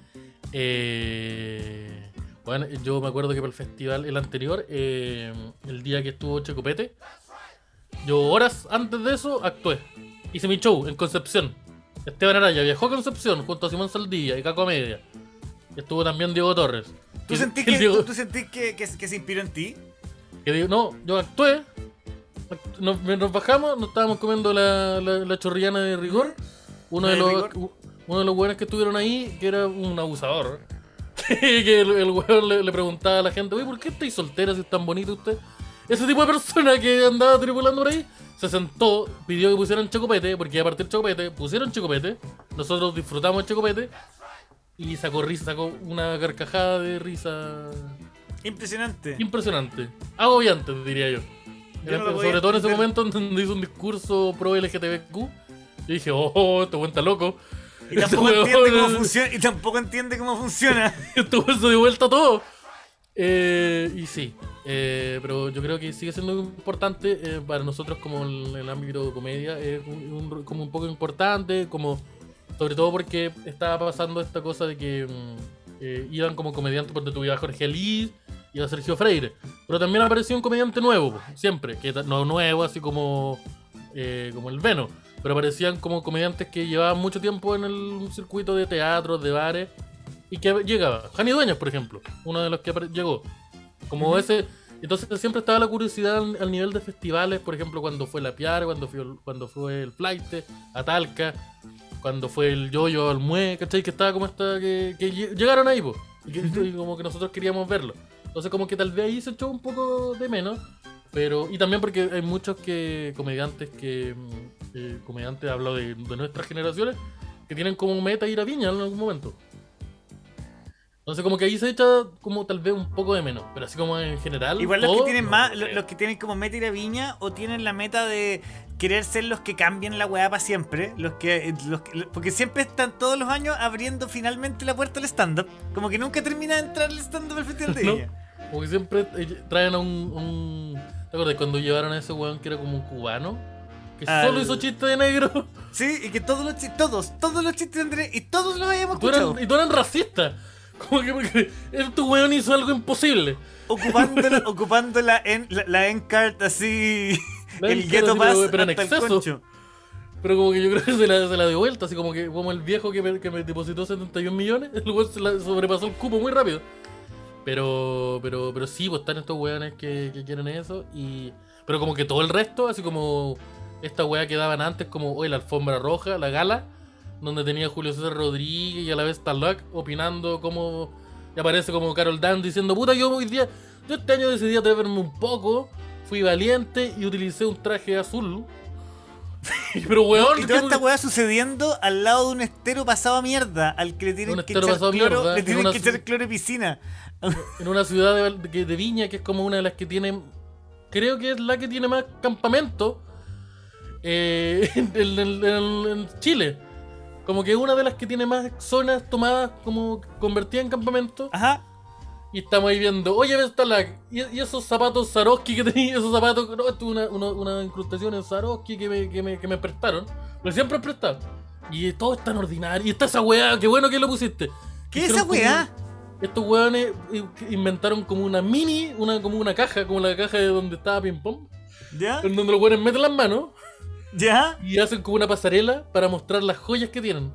Eh, bueno, yo me acuerdo que para el festival, el anterior, eh, el día que estuvo Checopete, yo horas antes de eso actué. Hice mi show en Concepción. Esteban Araya viajó a Concepción junto a Simón Saldilla y Caco Media. Y estuvo también Diego Torres. ¿Tú Y- sentís, <laughs> que, Diego- tú, tú sentís que, que- que se inspiró en ti? que digo, no, yo actué. act- Nos, nos bajamos, nos estábamos comiendo la, la, la chorrillana de rigor. Uno ¿La de, de los, rigor? uno de los buenos que estuvieron ahí, que era un abusador. <laughs> que el, el weón le, le preguntaba a la gente, oye, ¿por qué estáis soltera si es tan bonito usted? Ese tipo de persona que andaba tripulando por ahí, se sentó, pidió que pusieran chocopete, porque a partir del chocopete pusieron chocopete, nosotros disfrutamos el chocopete, y sacó risa, sacó una carcajada de risa Impresionante. impresionante. Agobiante, diría yo. No Sobre todo en ese momento en donde hizo un discurso pro LGTBQ. Yo dije, oh, este cuenta loco. Y tampoco Este entiende cómo <laughs> funciona. Y tampoco entiende cómo funciona. <laughs> Se dio vuelta todo. Eh, y sí, eh, pero yo creo que sigue siendo importante eh, para nosotros como el, el ámbito de comedia, es un- como un poco importante, como sobre todo porque estaba pasando esta cosa de que mm, eh, iban como comediantes, porque tuviera Jorge Liz y a Sergio Freire, pero también apareció un comediante nuevo, siempre, que no nuevo así como, como el Veno, pero aparecían como comediantes que llevaban mucho tiempo en el circuito de teatros, de bares, y que llegaba. Jani Dueñas, por ejemplo, uno de los que llegó. Como ese. Entonces siempre estaba la curiosidad al, al nivel de festivales, por ejemplo, cuando fue La Piar, cuando fue, el- cuando fue el Flight, Atalca, cuando fue el Yoyo al Mue, ¿cachai? Que estaba como esta. que, que lle- llegaron ahí, pues. Y, que- y como que nosotros queríamos verlo. Entonces, como que tal vez ahí se echó un poco de menos. Pero, y también porque hay muchos que comediantes que. mm, eh, comediantes, hablo de, de nuestras generaciones, que tienen como meta ir a Viña en algún momento. Entonces como que ahí se echa como tal vez un poco de menos, pero así como en general. Igual los que tienen no, más, no los que tienen como meta ir a Viña o tienen la meta de querer ser los que cambien la weá para siempre. Los que, eh, los que- porque siempre están todos los años abriendo finalmente la puerta al stand-up. Como que nunca termina de entrar el stand-up al Festival de <laughs> No. Viña. Como que siempre eh, traen a un, un- ¿Te acuerdas cuando llevaron a ese weón que era como un cubano? Que Al- solo hizo chiste de negro. Sí, y que todos los chistes, todos, todos los chistes de Andrés y todos los tú escuchado. eran, y tú eran racistas. Como que porque el tu weón hizo algo imposible. Ocupándola, <laughs> ocupándola en la, la Encart así. La el así, pass pero- en exceso. Pero como que yo creo que se la, se la dio vuelta, así como que como el viejo que me, que me depositó 71 millones, <laughs> el weón se la sobrepasó el cupo muy rápido. Pero, pero, pero sí, pues están estos weones que, que quieren eso. y Pero como que todo el resto, así como esta wea que daban antes, como hoy la alfombra roja, la gala, donde tenía Julio César Rodríguez y a la vez Talac opinando como. Y aparece como Carol Dan diciendo, puta, yo hoy día. Yo este año decidí atreverme un poco, fui valiente y utilicé un traje azul. <laughs> Pero weón, Y toda ¿qué- esta weá sucediendo al lado de un estero pasado a mierda, al que le tienen que echar cloro, mierda, le en tienen una que echar cloro y piscina. <laughs> en una ciudad de, Viña, que es como una de las que tiene, creo que es la que tiene más campamentos eh, en, <laughs> en- en- en- en Chile. Como que es una de las que tiene más zonas tomadas como convertidas en campamentos. Ajá. Y estamos ahí viendo, oye, ves la y, y esos zapatos Swarovski que tenía, <laughs> esos zapatos, no, esto es una, una, una incrustación en Swarovski que me, que me, que me prestaron. Lo siempre prestado. Y todo es tan ordinario. Y está esa weá, qué bueno que lo pusiste. ¿Qué es esa weá? estos weones eh, inventaron como una mini, una, como una caja, como la caja de donde estaba Ping Pong, ¿Ya? en donde los weones meten las manos ¿Ya? y hacen como una pasarela para mostrar las joyas que tienen.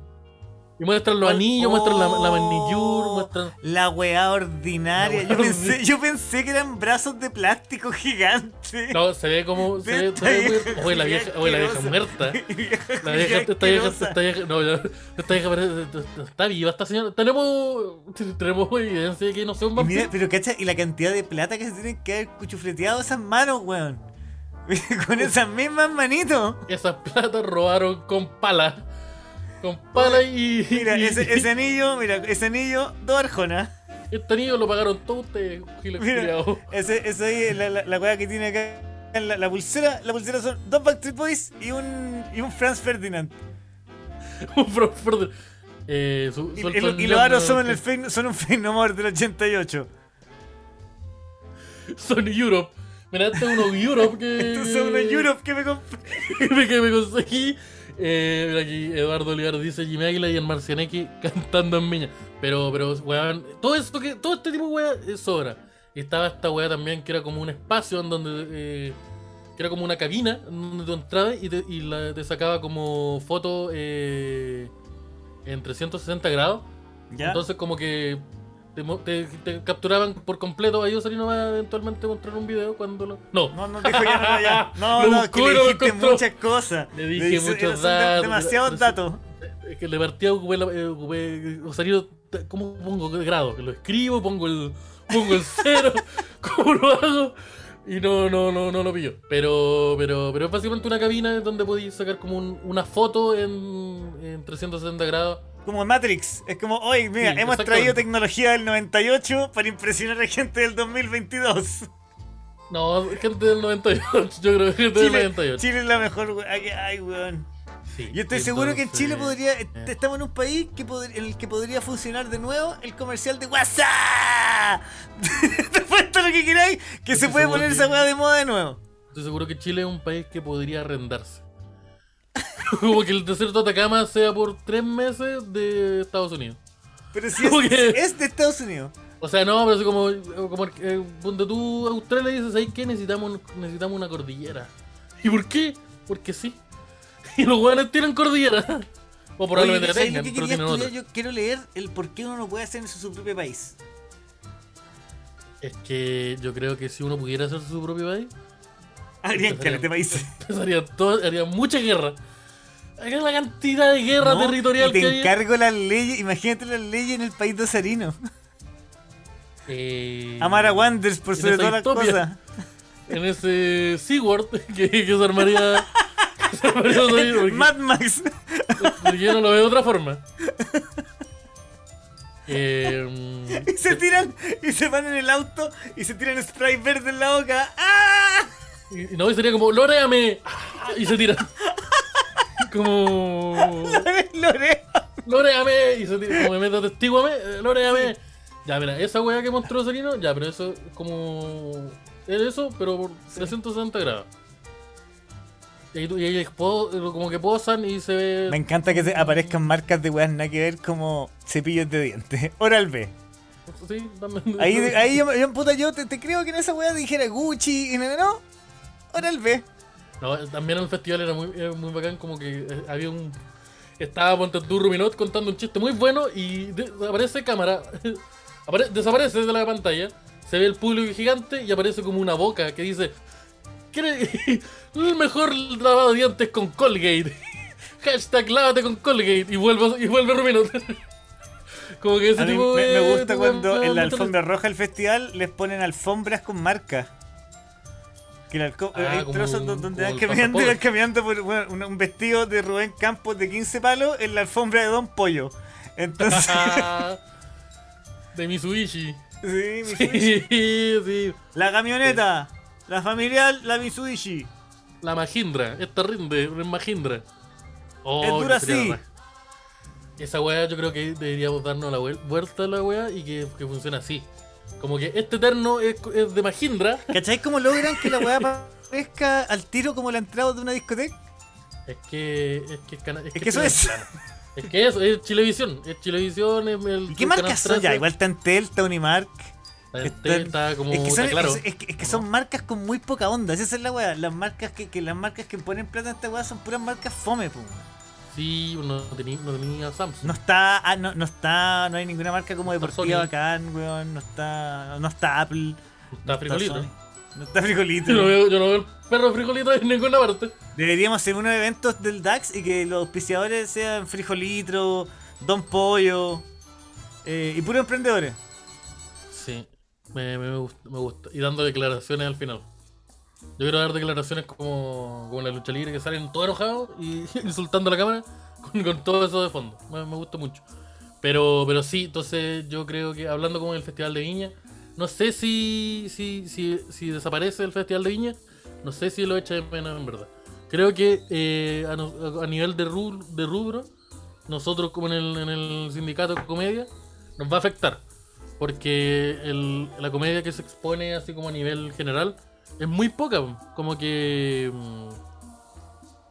Y muestran los Oh. anillos, muestran la, la manicure, muestran. La weá ordinaria. La Yo weá pensé, ordi- yo pensé que eran brazos de plástico gigantes. No, se ve como. Se ve, se ve Oye, la vieja, oye, la vieja muerta. <laughs> La vieja, esta vieja, esta vieja, no, ya, esta vieja parece, está viva esta señora. Tenemos, tenemos evidencia de que no sea un vampiro. mira, pero cacha, y la cantidad de plata que se tienen que haber cuchufleteado esas manos, weón. <laughs> Con esas mismas manitos. Esas platas robaron con pala. Con pala y. Mira, ese, ese anillo, mira, ese anillo, dos arjonas. Este anillo lo pagaron todos ustedes, Mira, ese, ese ahí, la, la, la que tiene acá. La, la pulsera, la pulsera son dos Backstreet Boys y un, y un Franz Ferdinand. <laughs> Un Frankfurter. Eh, su- Y, los aros son, el Fey- son un Fey No More del 88. Son Europe. Mira, este es uno Europe que. Estos son unos Europe que me compré. <laughs> que me conseguí. Eh, mira aquí, Eduardo Olivar dice Jimmy Águila y el Marcianeque <laughs> cantando en Miña. Pero, pero, weón, todo esto que, todo este tipo de weá es sobra. Y estaba esta weá también que era como un espacio en donde, eh, que era como una cabina en donde tú entrabas y te, y la- te sacaba como foto eh, en 360 grados. ¿Ya? Entonces como que te, te- te capturaban por completo. Ahí Osorino va a eventualmente mostrar un video cuando lo... No, No, no, dijo ya, no, ya. <laughs> No, no, es que y le dijiste muchas cosas. Le dije muchos datos, Demasiados datos. Es que de partida ocupé, eh, ocupé ¿cómo pongo el grado? Que lo escribo, pongo el, pongo el <laughs> cero, ¿cómo lo hago? Y no, no, no, no lo pillo. Pero, pero, pero es básicamente una cabina donde podéis sacar como un- una foto en, en 360 grados. Como Matrix. Es como, oye, mira, Sí, hemos traído tecnología del 98 para impresionar a gente del 2022. No, gente del 98, yo creo que gente del Chile, 98. Chile es la mejor, we- ay, ay, weón. Sí, Yo estoy seguro que en Chile podría. eh, Estamos en un país que en el que podría funcionar de nuevo el comercial de WhatsApp. <laughs> Te puesto lo que queráis, que se puede poner que- esa weá de moda de nuevo. Estoy seguro que Chile es un país que podría arrendarse. <laughs> Como que el desierto de Atacama sea por tres meses de Estados Unidos. Pero si es, ¿Cómo que? es de Estados Unidos. O sea, no, pero es como, como eh, donde tú a Australia dices, ¿sabes qué? Necesitamos, necesitamos una cordillera. ¿Y por qué? Porque sí. <laughs> Y los hueones tienen cordillera. O probablemente Oye, la ¿sabes tengan, lo que pero quería tienen estudiar? otra. Yo quiero leer el por qué uno no puede hacer en su propio país. Es que yo creo que si uno pudiera hacer su propio país, Habría Empezaría- caleta de países. <laughs> empezarían todos, harían mucha guerra. Hay la cantidad de guerra No, territorial y te que hay. encargo las leyes, imagínate las leyes en el país de Osarino. <laughs> Eh, Amar a Wanders por sobre todas las cosas. <laughs> en ese SeaWorld <laughs> que, que se armaría. que se armaría porque, Mad Max. porque yo no lo veo de otra forma. Eh, Y se tiran, y se van en el auto y se tiran spray verde en la boca. ¡Ah! y, no, y sería como, ¡Loreame! ¡Ah! Y se tira. Como. <laughs> Lore. ¡Loreame! Y se tira. Como me meto testíguame, eh, ¡Loreame! Ya, mira, esa weá que mostró Serino, ya, pero eso es como. Es eso, pero por 360 grados. Y y ahí po- como que posan y se ve. Me encanta que se aparezcan marcas de weas nada que ver como cepillos de dientes. <laughs> Oral B. Sí. Ahí, ahí yo, yo, puta, yo te, te creo que en esa wea dijera Gucci y no, no. Oral B. No, también en el festival era muy, era muy bacán, como que eh, había un. Estaba Ponte tú Ruminot contando un chiste muy bueno y aparece cámara. <laughs> apare- desaparece de la pantalla. Se ve el público gigante y aparece como una boca que dice. "¿Quiere- El <laughs> mejor lavado de dientes con Colgate. <laughs> Hashtag lávate con Colgate y vuelve, y vuelve Rumino. Como que ese A tipo me, gusta cuando en la alfombra roja del festival les ponen alfombras con marca. Que alco- Ah, hay trozos un- donde van el caminando van caminando por bueno, un, un vestido de Rubén Campos de 15 palos en la alfombra de Don Pollo. Entonces, <laughs> <laughs> de Mitsubishi. sí, Mitsubishi. Sí, sí. la camioneta, la familiar, la Mitsubishi. La Mahindra. Esta rinde, es Mahindra. Oh, Es dura así. Esa weá yo creo que deberíamos darnos la vuel- vuelta a la weá y que, que funcione así. Como que este terno es, es de Mahindra. ¿Cachai cómo logran que la weá parezca al tiro como la entrada de una discoteca? Es que. Es que, es Es que eso es. Es que eso, es Chilevisión. Es Chilevisión. Es el, ¿Y qué marcas son ya? 13. Igual está Entel, está Unimark. Está, está como. Es que, son, está claro. es, es que- es que son marcas con muy poca onda, esa es la weá. Las marcas que, que las marcas que ponen plata en esta weá son puras marcas fome, po. Sí, no tenía, no tenía Samsung. No está, ah, no, no está, no hay ninguna marca como está deportiva bacán, weón, no está, no está Apple, está no frijolito. Sony, no está frijolito. <laughs> Yo no, veo, yo no veo el perro frijolito en ninguna parte. Deberíamos hacer unos eventos del DAX y que los auspiciadores sean frijolito, Don Pollo eh, y puros emprendedores. Sí, me, me, gusta, me gusta. Y dando declaraciones al final. Yo quiero dar declaraciones como, como la lucha libre que salen todos enojados y <laughs> insultando la cámara con, todo eso de fondo. Me, me gusta mucho. Pero, pero sí, entonces yo creo que hablando como del Festival de Viña, no sé si, si, si, si desaparece el Festival de Viña, no sé si lo echa de menos en verdad. Creo que eh, a, nivel de, ru- de rubro, nosotros como en el, en el sindicato de comedia, nos va a afectar. Porque el- la comedia que se expone así como a nivel general es muy poca. po. Como que... mm,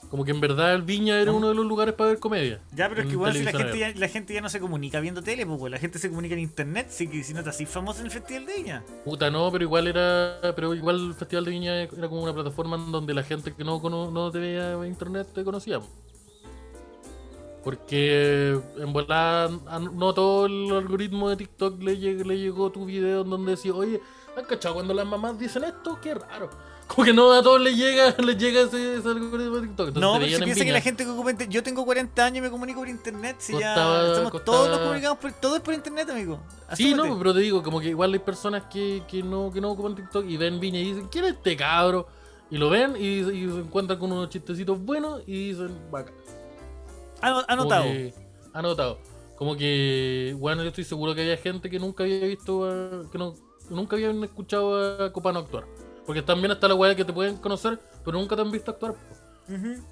Como que en verdad el Viña era uno de los lugares para ver comedia. Ya, pero es que igual si la gente, ya, la gente ya no se comunica viendo tele, pues, la gente se comunica en internet, que si no está así famoso en el Festival de Viña. Puta, no, pero igual era. Pero igual el Festival de Viña era como una plataforma en donde la gente que no, no te veía en internet te conocía. po. Porque en volada no todo el algoritmo de TikTok le, lleg- le llegó tu video en donde decía, oye, ¿has cachado cuando las mamás dicen esto? Qué raro. Como que no a todos les llega, <laughs> les llega ese, ese algoritmo de TikTok. Entonces no, pero si en piensa que la gente que ocupa inter- Yo tengo 40 años y me comunico por internet. Si Costaba- ya costaba- todos nos comunicamos por, todo es por internet, amigo. Sí, no, pero te digo, como que igual hay personas que, que no, que no ocupan TikTok y ven Viña y dicen, ¿quién es este cabro? Y lo ven y, y se encuentran con unos chistecitos buenos y dicen, vaca. Anotado. que- anotado. Como que, bueno, yo estoy seguro que había gente que nunca había visto, que no, nunca habían escuchado a Copano actuar. Porque también está la weá que te pueden conocer, pero nunca te han visto actuar. po. Ujú.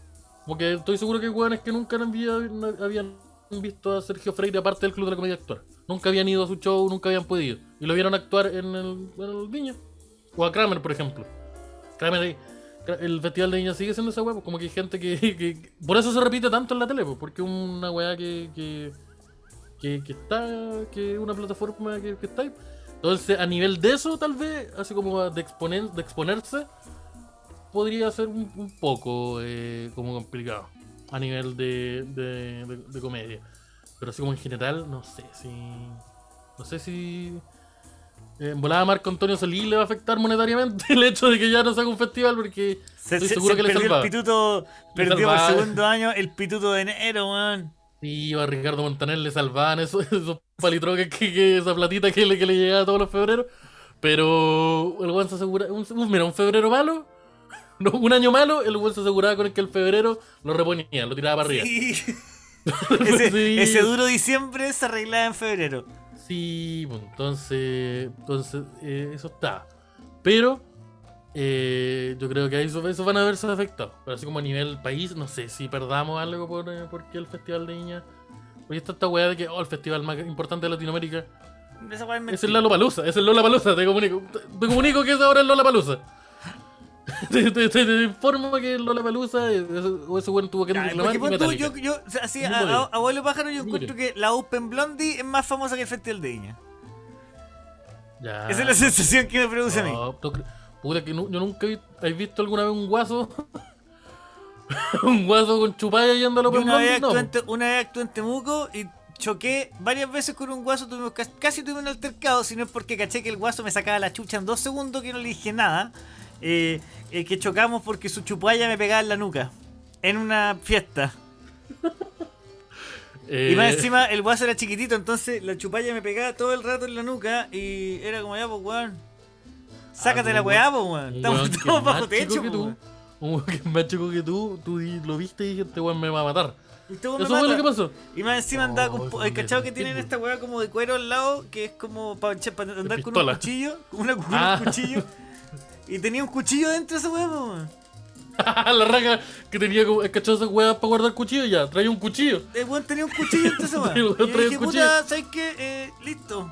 Como que estoy seguro que hay weones que nunca habían, visto a Sergio Freire aparte del Club de la Comedia actuar. Nunca habían ido a su show, nunca habían podido. Y lo vieron actuar en el, en el Viña. O a Kramer, por ejemplo. Kramer, Kra- el Festival de Viña sigue siendo esa weá, pues, como que hay gente <laughs> que, que- Por eso se repite tanto en la tele, porque es una weá que, que, que, que está... que es una plataforma que, que está ahí. Entonces, a nivel de eso, tal vez, así como de, exponer, de exponerse, podría ser un, un poco eh, como complicado a nivel de, de, de- de comedia. Pero así como en general, no sé si. No sé si. eh, En volada a Marco Antonio Solís le va a afectar monetariamente <laughs> el hecho de que ya no se haga un festival porque Se, estoy se- seguro se que le perdió salvaba. el pituto, perdió por segundo año el pituto de enero, weón. Sí, a Ricardo Montaner le salvaban esos, <laughs> esos palitroques, que, que esa platita que le, que le llegaba todos los febreros. Pero el buen se asegura. Un, mira, un febrero malo. <laughs> No, un año malo, el buen se aseguraba con el que el febrero lo reponía, lo tiraba para arriba. Sí. <laughs> ese, Sí. ese duro diciembre se arreglaba en febrero. Sí, pues, entonces, entonces eh, eso está. Pero eh, yo creo que ahí eso, eso van a verse afectados. Pero así como a nivel país, no sé si perdamos algo por eh, porque el Festival de Viña. Oye, está esta weá de que oh, el festival más importante de Latinoamérica Esa es es el Lollapalooza, es el Lollapalooza, te comunico. Te comunico que es ahora el Lollapalooza. <laughs> te, te, te, te informo que el Lollapalooza, eh, ese- o ese weón tuvo que Ya, reclamar porque tú, yo, yo, o sea, así, a, a- abuelo pájaro, yo encuentro que la Open Blondie es más famosa que el Festival de Viña. Ya. Esa es la sensación que me produce a mí. Puta que yo nunca he visto. ¿Has visto alguna vez un guaso? <laughs> un guaso con chupalla yendo a lo una vez, no. actué en Te- una vez actué en Temuco y choqué varias veces con un guaso, tuvimos, cas- casi tuve un altercado, si no es porque caché que el guaso me sacaba la chucha en dos segundos que no le dije nada. Eh, eh, que chocamos porque su chupalla me pegaba en la nuca. En una fiesta. Eh, Y más encima el guaso era chiquitito, entonces la chupalla me pegaba todo el rato en la nuca y era como ya, pues weón. Sácate Ah, la weá, pues weón. Estamos, bajo techo, que tú, weón. Un weón que es más chico que tú, tú lo viste y dijiste, este weón me va a matar. Y este Eso fue lo que pasó. Y más encima andaba Oh, con. ¿Hay me cachado que tienen esta weá como de cuero al lado? Que es como para andar con un cuchillo. Como una, con Ah. un cuchillo. Y tenía un cuchillo dentro de esa weá, weón. <laughs> la raja que tenía como, ¿cachado esas weas para guardar cuchillo? Ya, traía un cuchillo. El weón tenía un cuchillo dentro de esa <laughs> weá. El Y yo dije, puta, ¿sabes qué? Eh, listo.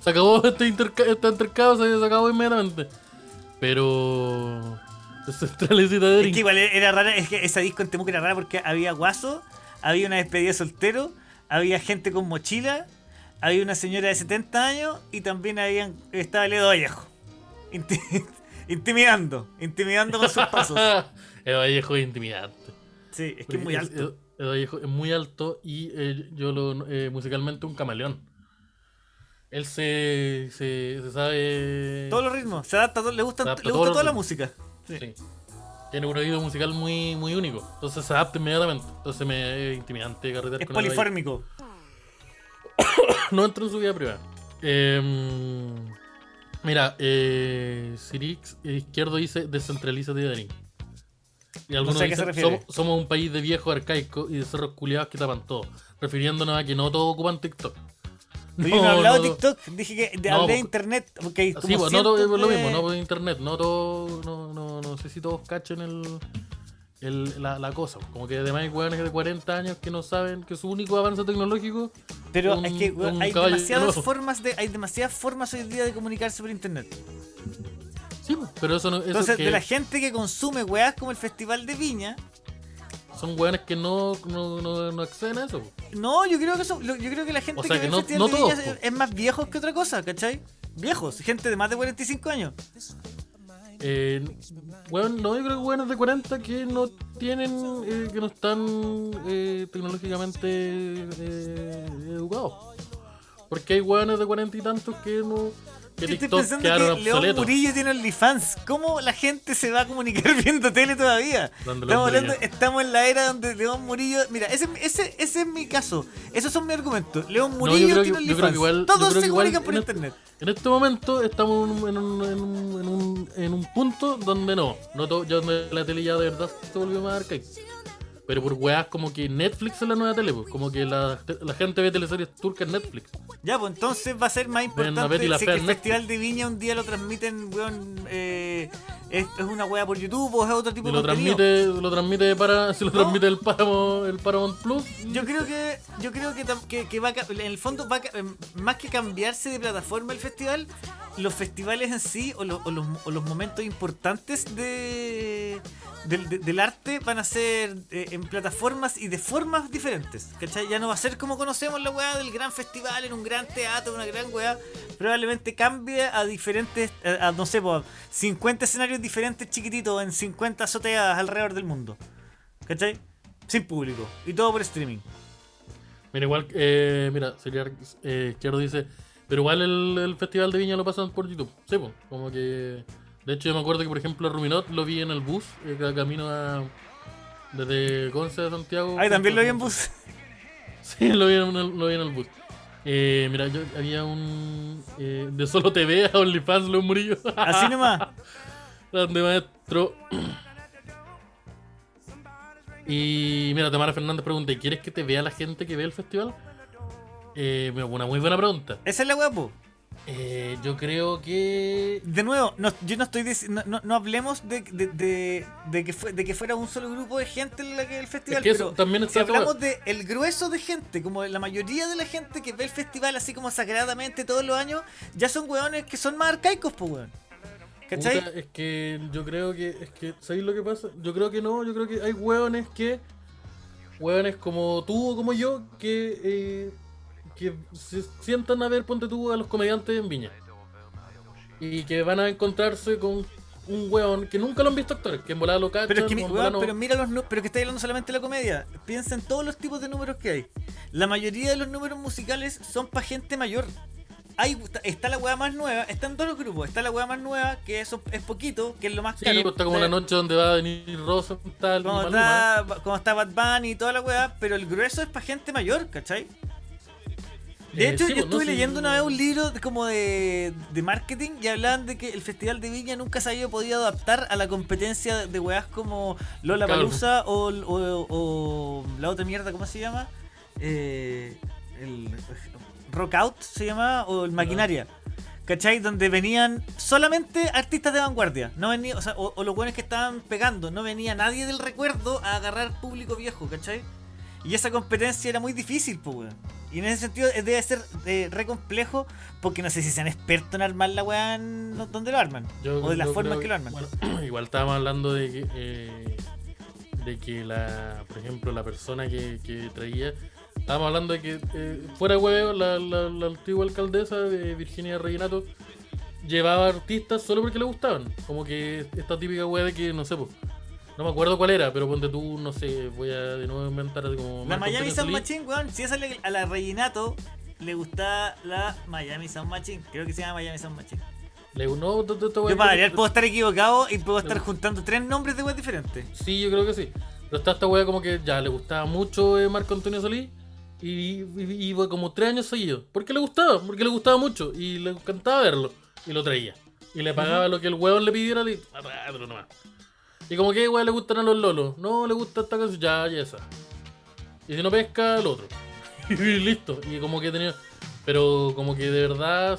Se acabó <laughs> este, interca este intercambio, se, se acabó inmediatamente. Pero. De Es que igual era rara, es que esa disco en Temuco era rara porque había guaso, había una despedida de soltero, había gente con mochila, había una señora de 70 años y también habían, estaba el Edo Vallejo. Inti- <laughs> intimidando, intimidando con sus pasos. <laughs> el Vallejo es intimidante. Sí, es que es muy alto. es- el Vallejo es muy alto y eh, yo lo eh, musicalmente un camaleón. Él se, se, se sabe. Todos los ritmos, se adapta, le gusta, Se adapta le gusta toda la música. Sí. Sí. Tiene un oído musical muy, muy único. Entonces se adapta inmediatamente. Entonces me es intimidante carretear Es con polifórmico. <coughs> No entro en su vida privada. Em, mira, eh, Sirix Izquierdo dice descentralízate de Darín. Y algunos sé qué se dicen, somos un país de viejos arcaicos y de cerros culiados que tapan todo. Refiriéndonos a que no todos ocupan TikTok. <laughs> Yo no he hablado de TikTok, dije que de, hablé de porque- internet. Porque hay Sí, como pues, no todo es lo de- mismo, no por internet, no todo, no, no, no sé si todos cachen el, el- la, la cosa. Como que además hay hueones de 40 años que no saben que su único avance tecnológico Pero un- es que un hay demasiadas formas de, hay demasiadas formas hoy día de comunicarse por internet. Sí, pues, pero eso no eso Entonces, que de la gente que consume weas como el Festival de Viña, son hueones que no, no, no, no acceden a eso. no, yo creo que eso, lo- yo creo que la gente O sea, que, que no- no de Viña todos, es, más viejos que otra cosa, ¿cachai? Viejos, gente de más de 45 años. Eh, bueno, no, yo creo que hueones de 40 que no tienen, eh, que no están eh, tecnológicamente eh, educados. Porque hay hueones de 40 y tantos que no. Yo estoy pensando que León. Murillo tiene OnlyFans. ¿Cómo la gente se va a comunicar <laughs> viendo tele todavía? Estamos, hablando- Murillo. estamos en la era donde León Murillo. Mira, ese, ese, ese es mi caso. Esos son mis argumentos. León Murillo tiene OnlyFans. Todos se comunican por en internet. En este momento estamos en un, en un, en un, en un, en un punto donde no. no to- ya donde la tele ya de verdad se volvió más arcaica. Pero por weas como que Netflix es la nueva tele, pues. Como que la, la gente ve teleseries turcas en Netflix. Ya, pues entonces va a ser más importante si que el Festival de Viña un día lo transmiten, weón, eh, es, es una wea por YouTube o es otro tipo de lo contenido. transmite, lo transmite para, <laughs> si lo No. transmite el Paramount, el Paramount Plus. Yo creo que yo creo que, que, que va a en el fondo va a em, más que cambiarse de plataforma el festival, los festivales en sí o, lo- o los, o los momentos importantes de, del, de- del arte van a ser eh, en plataformas y de formas diferentes. ¿cachai? Ya no va a ser como conocemos la weá del gran festival en un gran teatro, una gran weá. Probablemente cambie a diferentes, a, a, no sé, po, a 50 escenarios diferentes chiquititos en 50 azoteas alrededor del mundo. ¿Cachai? Sin público. Y todo por streaming. Mira, igual, eh, mira, sería eh, Izquierdo dice, pero igual el, Festival de Viña lo pasan por YouTube. Sí, como que. De hecho, yo me acuerdo que, por ejemplo, Ruminot lo vi en el bus, eh, ca- camino a. Desde Conce a Santiago. Ay, también lo vi en bus. <laughs> Sí, lo vi en el, lo vi en el bus. Eh, mira, yo había un. eh, de solo TV a <laughs> OnlyFans, León Murillo. <laughs> Así nomás. Grande maestro. <clears throat> Y mira, Tamara Fernández pregunta: ¿y ¿Quieres que te vea la gente que ve el festival? Eh, una muy buena pregunta. Esa es la guapo. Eh, yo creo que. De nuevo, no, yo no estoy diciendo, no, no, hablemos de, de, de, de que fue, de que fuera un solo grupo de gente en la que el festival, Es que eso pero también si está todo- hablamos de el grueso de gente, como la mayoría de la gente que ve el festival así como sagradamente todos los años, ya son weones que son más arcaicos, pues weón. ¿Cachai? Puta, es que yo creo que. Es que, ¿sabéis lo que pasa? Yo creo que no, yo creo que hay hueones que. Hueones como tú o como yo que. eh, que se sientan a ver, ponte tú, a los comediantes en Viña. Y que van a encontrarse con un hueón que nunca lo han visto actores, que en volada lo cachan, Pero es que, mi- weón, no- pero mira los pero que estáis hablando solamente de la comedia. Piensa en todos los tipos de números que hay. La mayoría de los números musicales son para gente mayor. hay, está la weá más nueva, están todos los grupos, está la weá más nueva, que eso es poquito, que es lo más Sí, caro. pues está como la noche donde va a venir Rosa, tal, Como está, como está Bad Bunny y toda la weá, pero el grueso es para gente mayor, ¿cachai? De Eh, hecho, sí, yo pues, no, estuve sí. leyendo una vez un libro de- como de, de marketing y hablaban de que el Festival de Viña nunca se había podido adaptar a la competencia de weas como Lola Palusa o, o- o la otra mierda, ¿cómo se llama? Eh, el Rock Out se llama o el Maquinaria. ¿Cachai? Donde venían solamente artistas de vanguardia. No venía, o, sea, o, o los buenos que estaban pegando. No venía nadie del recuerdo a agarrar público viejo, ¿cachai? Y esa competencia era muy difícil, pues, weón. Y en ese sentido eh, debe ser eh, re complejo porque no sé si sean expertos en armar la weá donde lo arman. Yo- o de la forma en que lo arman. bueno, <clears throat> igual estábamos hablando de que, eh, de que la, por ejemplo, la persona que, que traía, estábamos hablando de que eh, fuera huevo, la, la, la antigua alcaldesa de Virginia Reginato llevaba artistas solo porque le gustaban. Como que esta típica wea de que, no sé, pues, no me acuerdo cuál era, pero ponte tú, no sé, voy a de nuevo inventar así como... La Miami Sound. Machine, weón, si esa le- a la Reginato le gusta la Miami Sound Machine. Creo que se llama Miami Sound Machine. Le no, to- to- to- Yo para variar puedo estar equivocado y puedo estar juntando tres nombres de weas diferentes. Sí, yo creo que sí. Pero está esta wea como que ya le gustaba mucho eh, Marco Antonio Solís. Y, y, como tres años seguidos. ¿Por qué le gustaba? Porque le gustaba mucho. Y le encantaba verlo. Y lo traía. Y le pagaba lo que el huevón le pidiera. Y nomás. Y como que wea le gustan a los lolos. No le gusta esta cosa. Ya, ya esa. Y si no pesca, el otro. <laughs> y listo. Y como que tenía. Pero como que de verdad.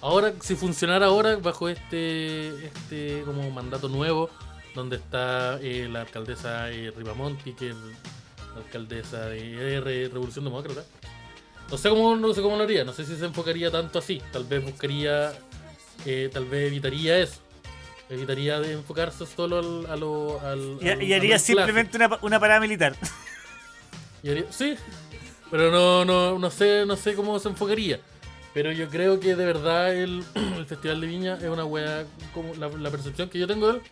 Ahora, si funcionara ahora bajo este. Este como mandato nuevo donde está eh, la alcaldesa eh, que es la alcaldesa de R Revolución Demócrata. No sé cómo no sé cómo lo haría, no sé si se enfocaría tanto así. Tal vez buscaría, eh, tal vez evitaría eso. Evitaría de enfocarse solo al, a lo, al, Y, al- y al haría simplemente una, una parada militar. Y haría- sí, pero no, no, no sé, no sé cómo se enfocaría. Pero yo creo que de verdad el, <clears throat> el Festival de Viña es una wea, como la, la percepción que yo tengo de él,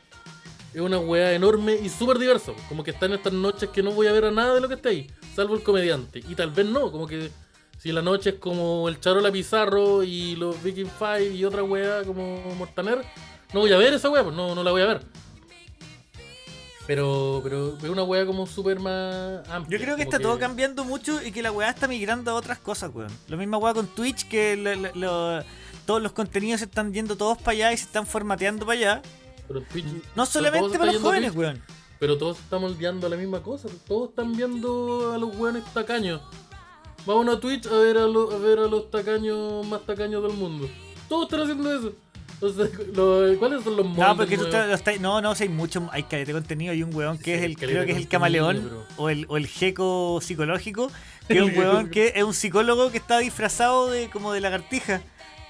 es una wea enorme y súper diverso. Como que está en estas noches que no voy a ver a nada de lo que está ahí, salvo el comediante. Y tal vez no, como que si la noche es como el Charola Pizarro y los Viking Five y otra wea como Mortaner, no voy a ver esa wea, pues no, no la voy a ver. Pero, pero es una wea como súper más amplia. Yo creo que está todo cambiando mucho y que la weá está migrando a otras cosas, weón. Lo mismo weá con Twitch, que lo- lo- lo- todos los contenidos se están yendo todos para allá y se están formateando para allá. Pero Twitch- No solamente para los jóvenes, Twitch, weón. Pero todos estamos moldeando a la misma cosa. Todos están viendo a los weones tacaños. Vamos a Twitch a ver a ver a los tacaños más tacaños del mundo. Todos están haciendo eso. Entonces, lo- ¿cuáles son los moldes No, porque tú estás- no, no, si hay mucho, hay caleta de contenido. Hay un weón que Sí, es el, creo que es el camaleón o el, o el geco psicológico, que es un weón que es un psicólogo que está disfrazado de como de lagartija.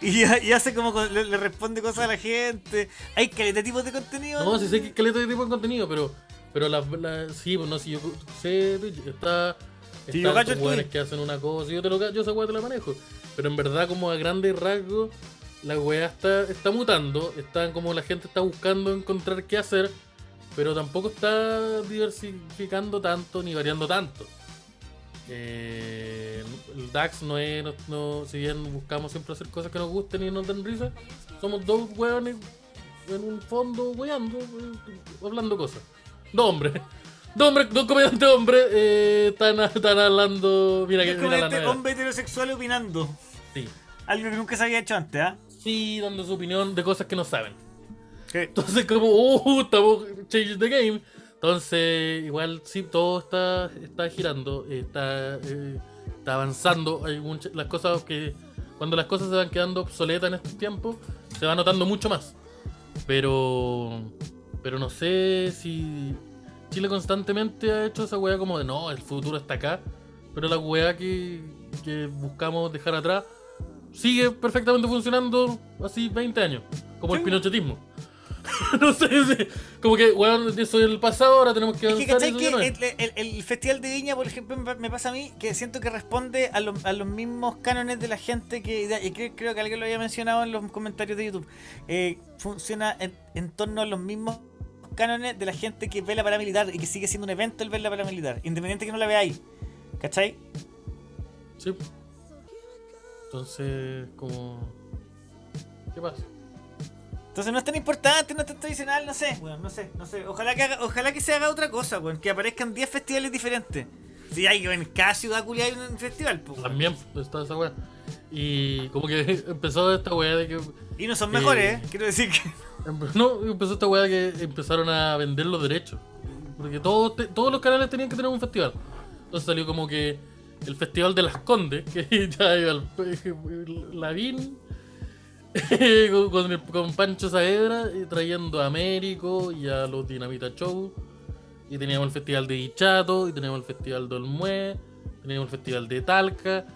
Y, y hace como le, le responde cosas a la gente. Hay caleta de tipos de contenido. No, sí sé que es caleta de tipo de contenido, pero, pero la, la- sí, pues no, si yo sé, está, están yo cacho que hacen una cosa, y yo te lo ca- yo esa weá te la manejo. Pero en verdad, como a grandes rasgos, la weá está, está mutando, está como la gente está buscando encontrar qué hacer, pero tampoco está diversificando tanto ni variando tanto. Eh, el DAX no es, no, no- si bien buscamos siempre hacer cosas que nos gusten y nos den risa, somos dos weones en un fondo weando, eh, hablando cosas. Dos hombres. Dos hombres, dos comediantes hombres eh, están, están hablando. Mira que mira hombre heterosexual opinando. Sí. Algo que nunca se había hecho antes, ¿ah? Sí, dando su opinión de cosas que no saben. Entonces, como, uh, estamos change the game. Entonces, igual, sí, todo está, está girando, está, eh, está avanzando. Hay muchas, las cosas que, cuando las cosas se van quedando obsoletas en estos tiempos, se va notando mucho más. Pero, pero no sé si Chile constantemente ha hecho esa weá como de no, el futuro está acá. Pero la weá que, que buscamos dejar atrás sigue perfectamente funcionando así 20 años, como el pinochetismo. <laughs> no sé, sí, como que, weón, eso es el pasado, ahora tenemos que Es avanzar. que, ¿cachai? y eso Que no es. el, el- el Festival de Viña, por ejemplo, me, pa- me pasa a mí que siento que responde a, lo- a los mismos cánones de la gente que. Y creo, creo que alguien lo había mencionado en los comentarios de YouTube. Eh, funciona en, en torno a los mismos cánones de la gente que ve la paramilitar y que sigue siendo un evento el ver la paramilitar, independiente que no la veáis. ¿Cachai? Sí. Entonces, como. ¿Qué pasa? Entonces no es tan importante, no es tan tradicional, no sé, weón, no sé, no sé. Ojalá que, haga- ojalá que se haga otra cosa, weón, que aparezcan 10 festivales diferentes. Si hay en cada ciudad culia hay un festival, pues. También está esa weá. Y como que <laughs> empezó esta weá de que. Y no son mejores, Eh. eh. Quiero decir que. <laughs> No, empezó esta weá que empezaron a vender los derechos. Porque todos, todos los canales tenían que tener un festival. Entonces salió como que el Festival de las Condes, que <laughs> ya iba Lavín <laughs> con, con, Pancho Saavedra trayendo a Américo y a los Dinamita Show. Y teníamos el Festival de Dichato, y teníamos el Festival de Olmué, teníamos el Festival de Talca,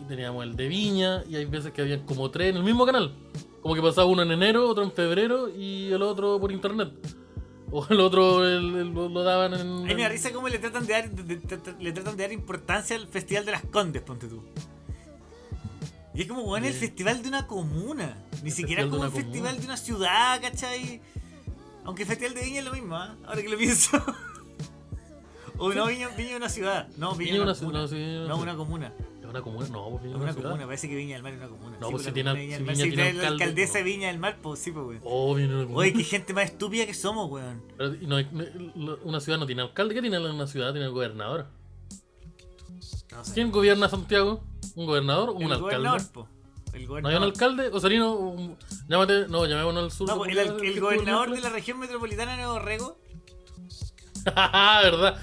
y teníamos el de Viña, y hay veces que habían como tres en el mismo canal. Como que pasaba uno en enero, otro en febrero y el otro por internet. O el otro el- el- lo, daban en. Ay, me risa cómo le tratan de dar, de- de- de- le tratan de dar importancia al Festival de las Condes, ponte tú. Y es como, weón, el festival de una comuna. Ni siquiera es de como un festival comuna. de una ciudad, ¿cachai? Aunque el festival de Viña es lo mismo, ¿ah? Ahora que lo pienso. <laughs> o no, Viña, Viña es una ciudad. No, Viña, Viña es una una comuna. ciudad, no, una comuna. ¿Es una comuna? No, pues Viña Es es una comuna, parece que Viña del Mar es una comuna. No, Sí, pues si tiene- Viña si del Mar. Viña Sí, tiene la alcalde, alcaldesa. Viña del Mar, pues sí, pues, weón. Oh, Viña es una comuna. Oye, qué gente más estúpida que somos, weón. Pero, no una ciudad no tiene alcalde. ¿Qué tiene una ciudad? Tiene gobernador. No sé. ¿Quién gobierna Santiago? ¿Un gobernador o un el alcalde? gobernador, po. El ¿No hay un gobernador. alcalde? Osarino, un- llámate. No, llamémonos al sur. No, pues, el, el gobernador de la región metropolitana de Nuevo Rego. <laughs> Ah, ¿verdad?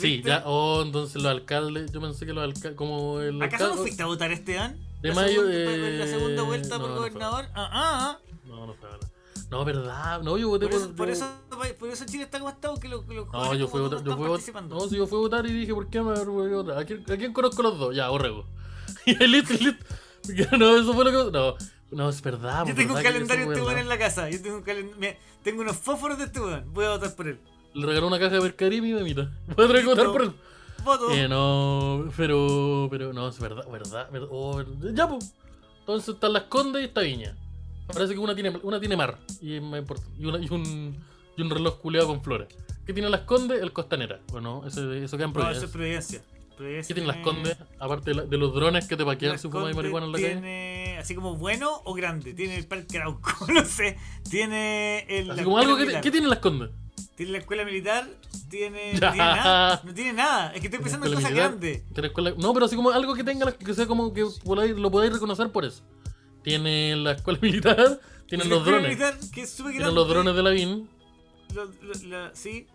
Sí, ya. Oh, entonces los alcaldes. Yo pensé que los alcaldes. Como el. ¿Acaso no alcalde- fuiste a votar este año? De la mayo, segunda, eh, la segunda vuelta no, por no gobernador. Ah, ah, ah. No, no fue verdad. No, verdad. No, yo voté Por por. eso, por, yo- eso, por eso Chile está como está, porque los, los No, yo fui a votar. no Yo fui participando. No, si yo fui a votar y dije, ¿por qué me voy a votar? ¿A quién, a quién conozco los dos? Ya, Orrego. <laughs> Y ahí listo, listo. <laughs> No, eso fue lo que. No, no es verdad. Yo pues, tengo un verdad que calendario de este en la casa. Yo tengo, un calen- mira, tengo unos fósforos de este. Voy a votar por él. Le regaló una caja de Mercarim y memita. <laughs> Voy a tener que votar Listo. por él. Voto. Eh, no, pero. Pero no, es verdad, verdad. verdad, oh, verdad. Ya, pues. Entonces están las Condes y está Viña. Parece que una tiene, una tiene mar. Y, es más importante. y, una- y un, y un reloj culeado con flores. ¿Qué tiene las Condes? El Costanera. ¿O no? Eso, eso queda en no, eso Providencia. es Providencia. Providencia ¿Qué tienen las tiene- Condes? Aparte de, la- de los drones que te paquean si fumas Condes marihuana en la calle. tiene así como bueno o grande. Tiene el Parque Arauco, <laughs> no sé. Tiene el. Así la como escuela algo que. militar. ¿Qué tienen las Condes? Tiene la escuela militar. Tiene. No <laughs> tiene nada. No tiene nada. Es que estoy pensando en cosas militar, grandes. tiene escuela- No, pero así como algo que tenga, que sea como que lo podáis reconocer por eso. Tiene la escuela <laughs> militar, tienen La los drones. militar, que es súper Tienen los drones de la VIN. Lo- lo- la- sí.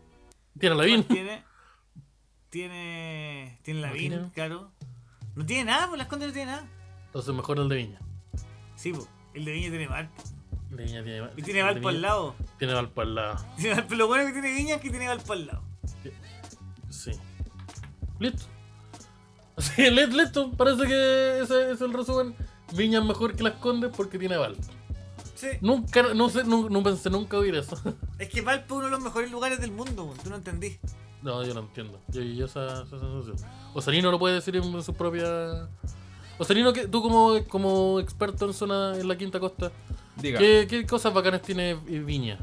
Tienen la VIN. Tiene. Tiene. Tiene la No tiene. claro. No tiene nada, pues las condes no tiene nada. Entonces mejor el de Viña. Sí, pues. El de Viña tiene mal. El de Viña tiene Y tiene Valpo al lado. Tiene Valpo al lado. <laughs> Lo bueno que tiene Viña es que tiene Valpo al lado. Sí. Listo. Sí, li- listo. Parece que ese es el resumen. Viña es mejor que las Condes porque tiene Valpo. Sí. Nunca, no sé, no, no pensé nunca oír eso. <laughs> Es que Valpo es uno de los mejores lugares del mundo, tú no entendí. No, yo no entiendo. Yo, yo esa, esa sensación. Osalino lo puede decir en su propia. Osalino, que tú como, como experto en zona en la quinta costa, Diga. ¿qué, qué cosas bacanas tiene Viña?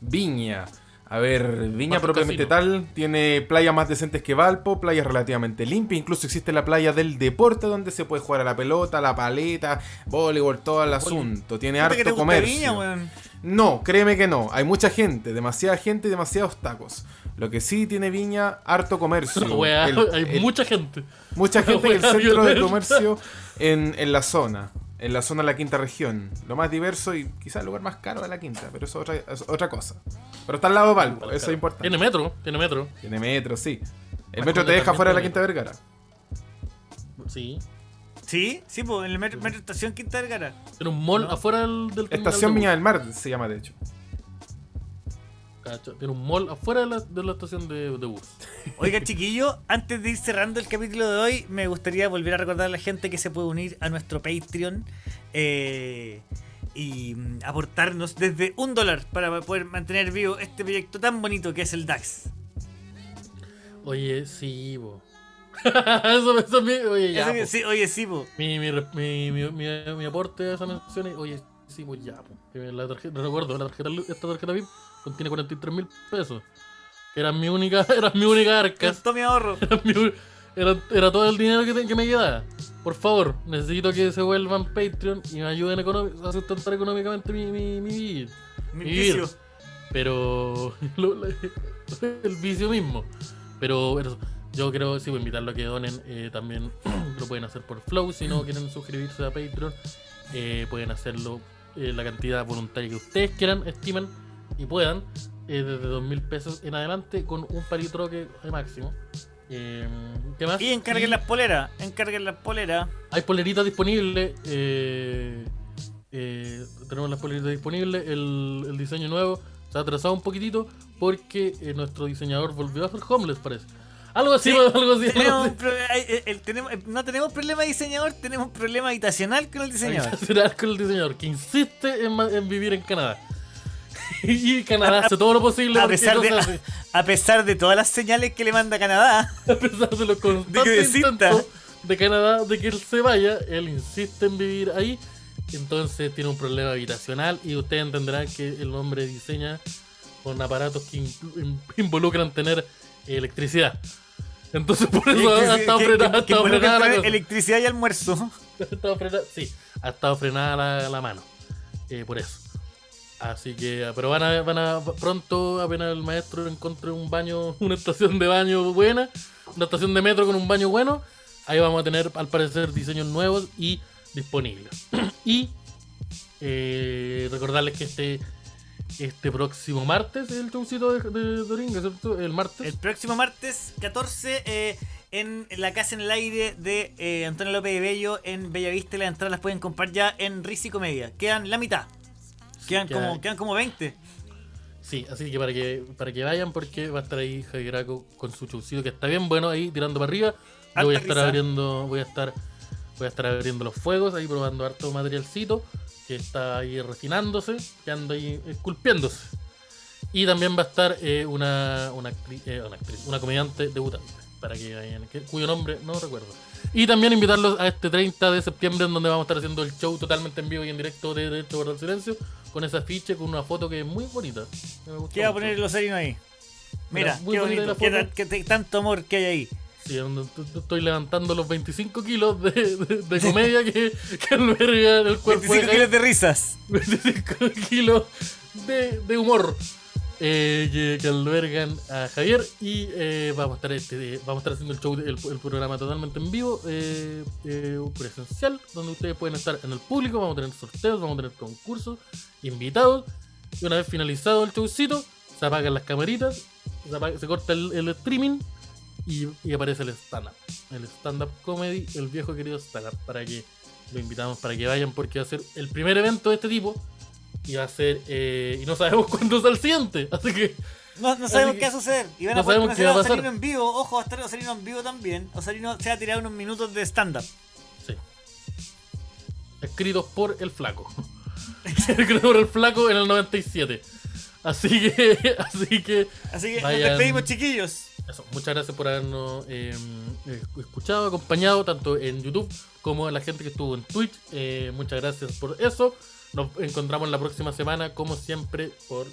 Viña. A ver, Viña propiamente tal tiene playas más decentes que Valpo, playas relativamente limpias, incluso existe la playa del deporte donde se puede jugar a la pelota, la paleta, voleibol, todo el asunto. Tiene Fíjate que te harto comercio. Viña, weón. No, créeme que no. Hay mucha gente, demasiada gente y demasiados tacos. Lo que sí tiene Viña, harto comercio. <laughs> El- hay el- mucha gente. mucha <laughs> gente y el centro de comercio en, en la zona. En la zona de la quinta región. Lo más diverso y quizás el lugar más caro de la quinta, pero eso es otra, es otra cosa. Pero está al lado de Valpo, eso es importante. Tiene metro, tiene metro. Tiene metro, sí. El metro te deja fuera de la Quinta Vergara. Sí. Sí, sí, pues en el metro, metro estación Quinta Vergara. Tiene un mall No. afuera del, Estación Viña del Mar se llama, de hecho. Cacha, Tiene un mall afuera de la, de la estación de, de bus. <laughs> Oiga, chiquillo, antes de ir cerrando el capítulo de hoy, me gustaría volver a recordar a la gente que se puede unir a nuestro Patreon eh, y mm, aportarnos desde un dólar para poder mantener vivo este proyecto tan bonito que es el DAX. Oye, sí, bo. <laughs> eso, eso es mi, oye, ya, Eso sí, oye, sí, po. Mi, mi, mi, mi, aporte a esa mención es, oye, sí, pues ya, la tarjeta, recuerdo, la tarjeta, esta tarjeta VIP contiene 43 mil pesos. Eran mi única, <laughs> eran mi única arca. Gastó mi ahorro. <laughs> Era, mi era, era todo el dinero que, te- que me quedaba. por favor, necesito que se vuelvan Patreon y me ayuden a sustentar económicamente mi, mi, mi vicio. Pero <laughs> lo- la- el vicio mismo. Pero eso, yo creo sí, voy a invitarlo a que donen. eh, también <clears throat> lo pueden hacer por Flow. Si no quieren suscribirse a Patreon, eh, pueden hacerlo eh, la cantidad voluntaria que ustedes quieran, estiman y puedan. eh, desde dos mil pesos en adelante con un palitroque de máximo. Eh, ¿Qué más? Y encarguen las poleras. Encarguen las poleras. Hay poleritas disponibles. eh, eh, tenemos las poleritas disponibles. El, el diseño nuevo se ha atrasado un poquitito porque eh, nuestro diseñador volvió a ser homeless, parece. Algo así, Sí, <laughs> algo así. algo Tenemos así. pro- hay- eh, el- tenemos- no tenemos problema de diseñador, tenemos un problema habitacional con el diseñador. Hay con el diseñador que insiste en, en vivir en Canadá. <laughs> y Canadá hace todo lo posible A pesar, de, cosas así. a pesar de todas las señales que le manda Canadá. <laughs> a pesar de los constantes intentos de Canadá de que él se vaya, él insiste en vivir ahí. Entonces tiene un problema habitacional y ustedes entenderán que el hombre diseña con aparatos que in- in- involucran tener electricidad. Entonces por eso ha estado frenada, que- que la cosa. electricidad y almuerzo. <laughs> Ha estado frenada, sí, ha estado frenada la, la mano. eh, por eso. Así que, pero van a, van a pronto, apenas el maestro encuentre un baño, <laughs> una estación de baño buena, una estación de metro con un baño bueno, ahí vamos a tener al parecer diseños nuevos y disponibles. <clears throat> y eh, recordarles que este este próximo martes es el showcito de, de Doringa, ¿cierto? El martes. El próximo martes 14 eh, en la casa en el aire de eh, Antonio López de Bello en Bellavista. Las entradas las pueden comprar ya en Risi Comedia. Quedan la mitad. Quedan, queda- como, quedan como 20. Sí, así que para que para que vayan porque va a estar ahí Javier Graco con su showcito que está bien bueno ahí tirando para arriba. Yo voy a estar risa. abriendo, voy a estar voy a estar abriendo los fuegos ahí probando harto materialcito que está ahí refinándose, que anda ahí esculpiéndose. Y también va a estar eh, una, una, actri- eh, una actriz, una comediante debutante, para que vayan, que- cuyo nombre no recuerdo. Y también invitarlos a este 30 de septiembre en donde vamos a estar haciendo el show totalmente en vivo y en directo de Derecho por el Silencio, con esa afiche, con una foto que es muy bonita. ¿Qué va a poner el osarino ahí? Mira, Mira, qué bonito. tanto amor que hay ahí. Sí, estoy levantando los 25 kilos de, de- de comedia que, que alberga el cuerpo 25 de kilos de risas. <laughs> 25 kilos de, de humor eh, que, que albergan a Javier y eh, vamos a estar este, vamos a estar haciendo el show el, el programa totalmente en vivo eh, eh, presencial donde ustedes pueden estar en el público vamos a tener sorteos vamos a tener concursos invitados y una vez finalizado el showcito se apagan las camaritas se, apaga- se corta el, el streaming y, y aparece el stand-up el stand-up comedy el viejo querido stand-up para que lo invitamos para que vayan porque va a ser el primer evento de este tipo y va a ser eh, y no sabemos <laughs> cuándo es el siguiente así que No, no sabemos que- qué va a suceder. Y van a no poder sabemos conocer a a. Osarino en vivo. Ojo, va a estar Osarino en vivo también. Osarino se va a tirar unos minutos de stand-up. sí escritos por el flaco <laughs> escritos por el flaco en el 97 <laughs> así que así que Así que Vayan. nos despedimos, chiquillos. Eso, muchas gracias por habernos eh, eh, escuchado, acompañado, tanto en YouTube como a la gente que estuvo en Twitch. Eh, muchas gracias por eso. Nos encontramos la próxima semana, como siempre, por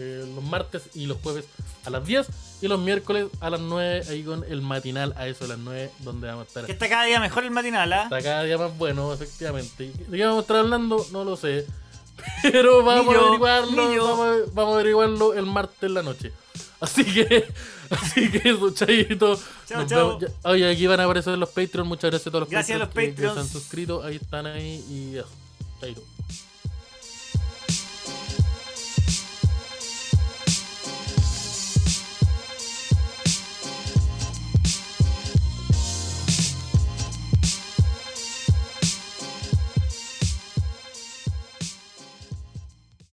eh, los martes y los jueves a las 10 y los miércoles a las 9, ahí con el matinal a eso de las 9, donde vamos a estar Que está cada día mejor el matinal, ¿ah? hasta cada día más bueno, efectivamente. ¿De qué vamos a estar hablando? No lo sé. <laughs> Pero vamos yo, a averiguarlo. Vamos a, vamos a averiguarlo el martes en la noche. Así que, <laughs> así que eso, chaito. Chao, chao. Oye, aquí van a aparecer los Patreons. Muchas gracias a todos los Gracias a los Patreons que- que se han suscrito. Ahí están ahí y eso. Chaito.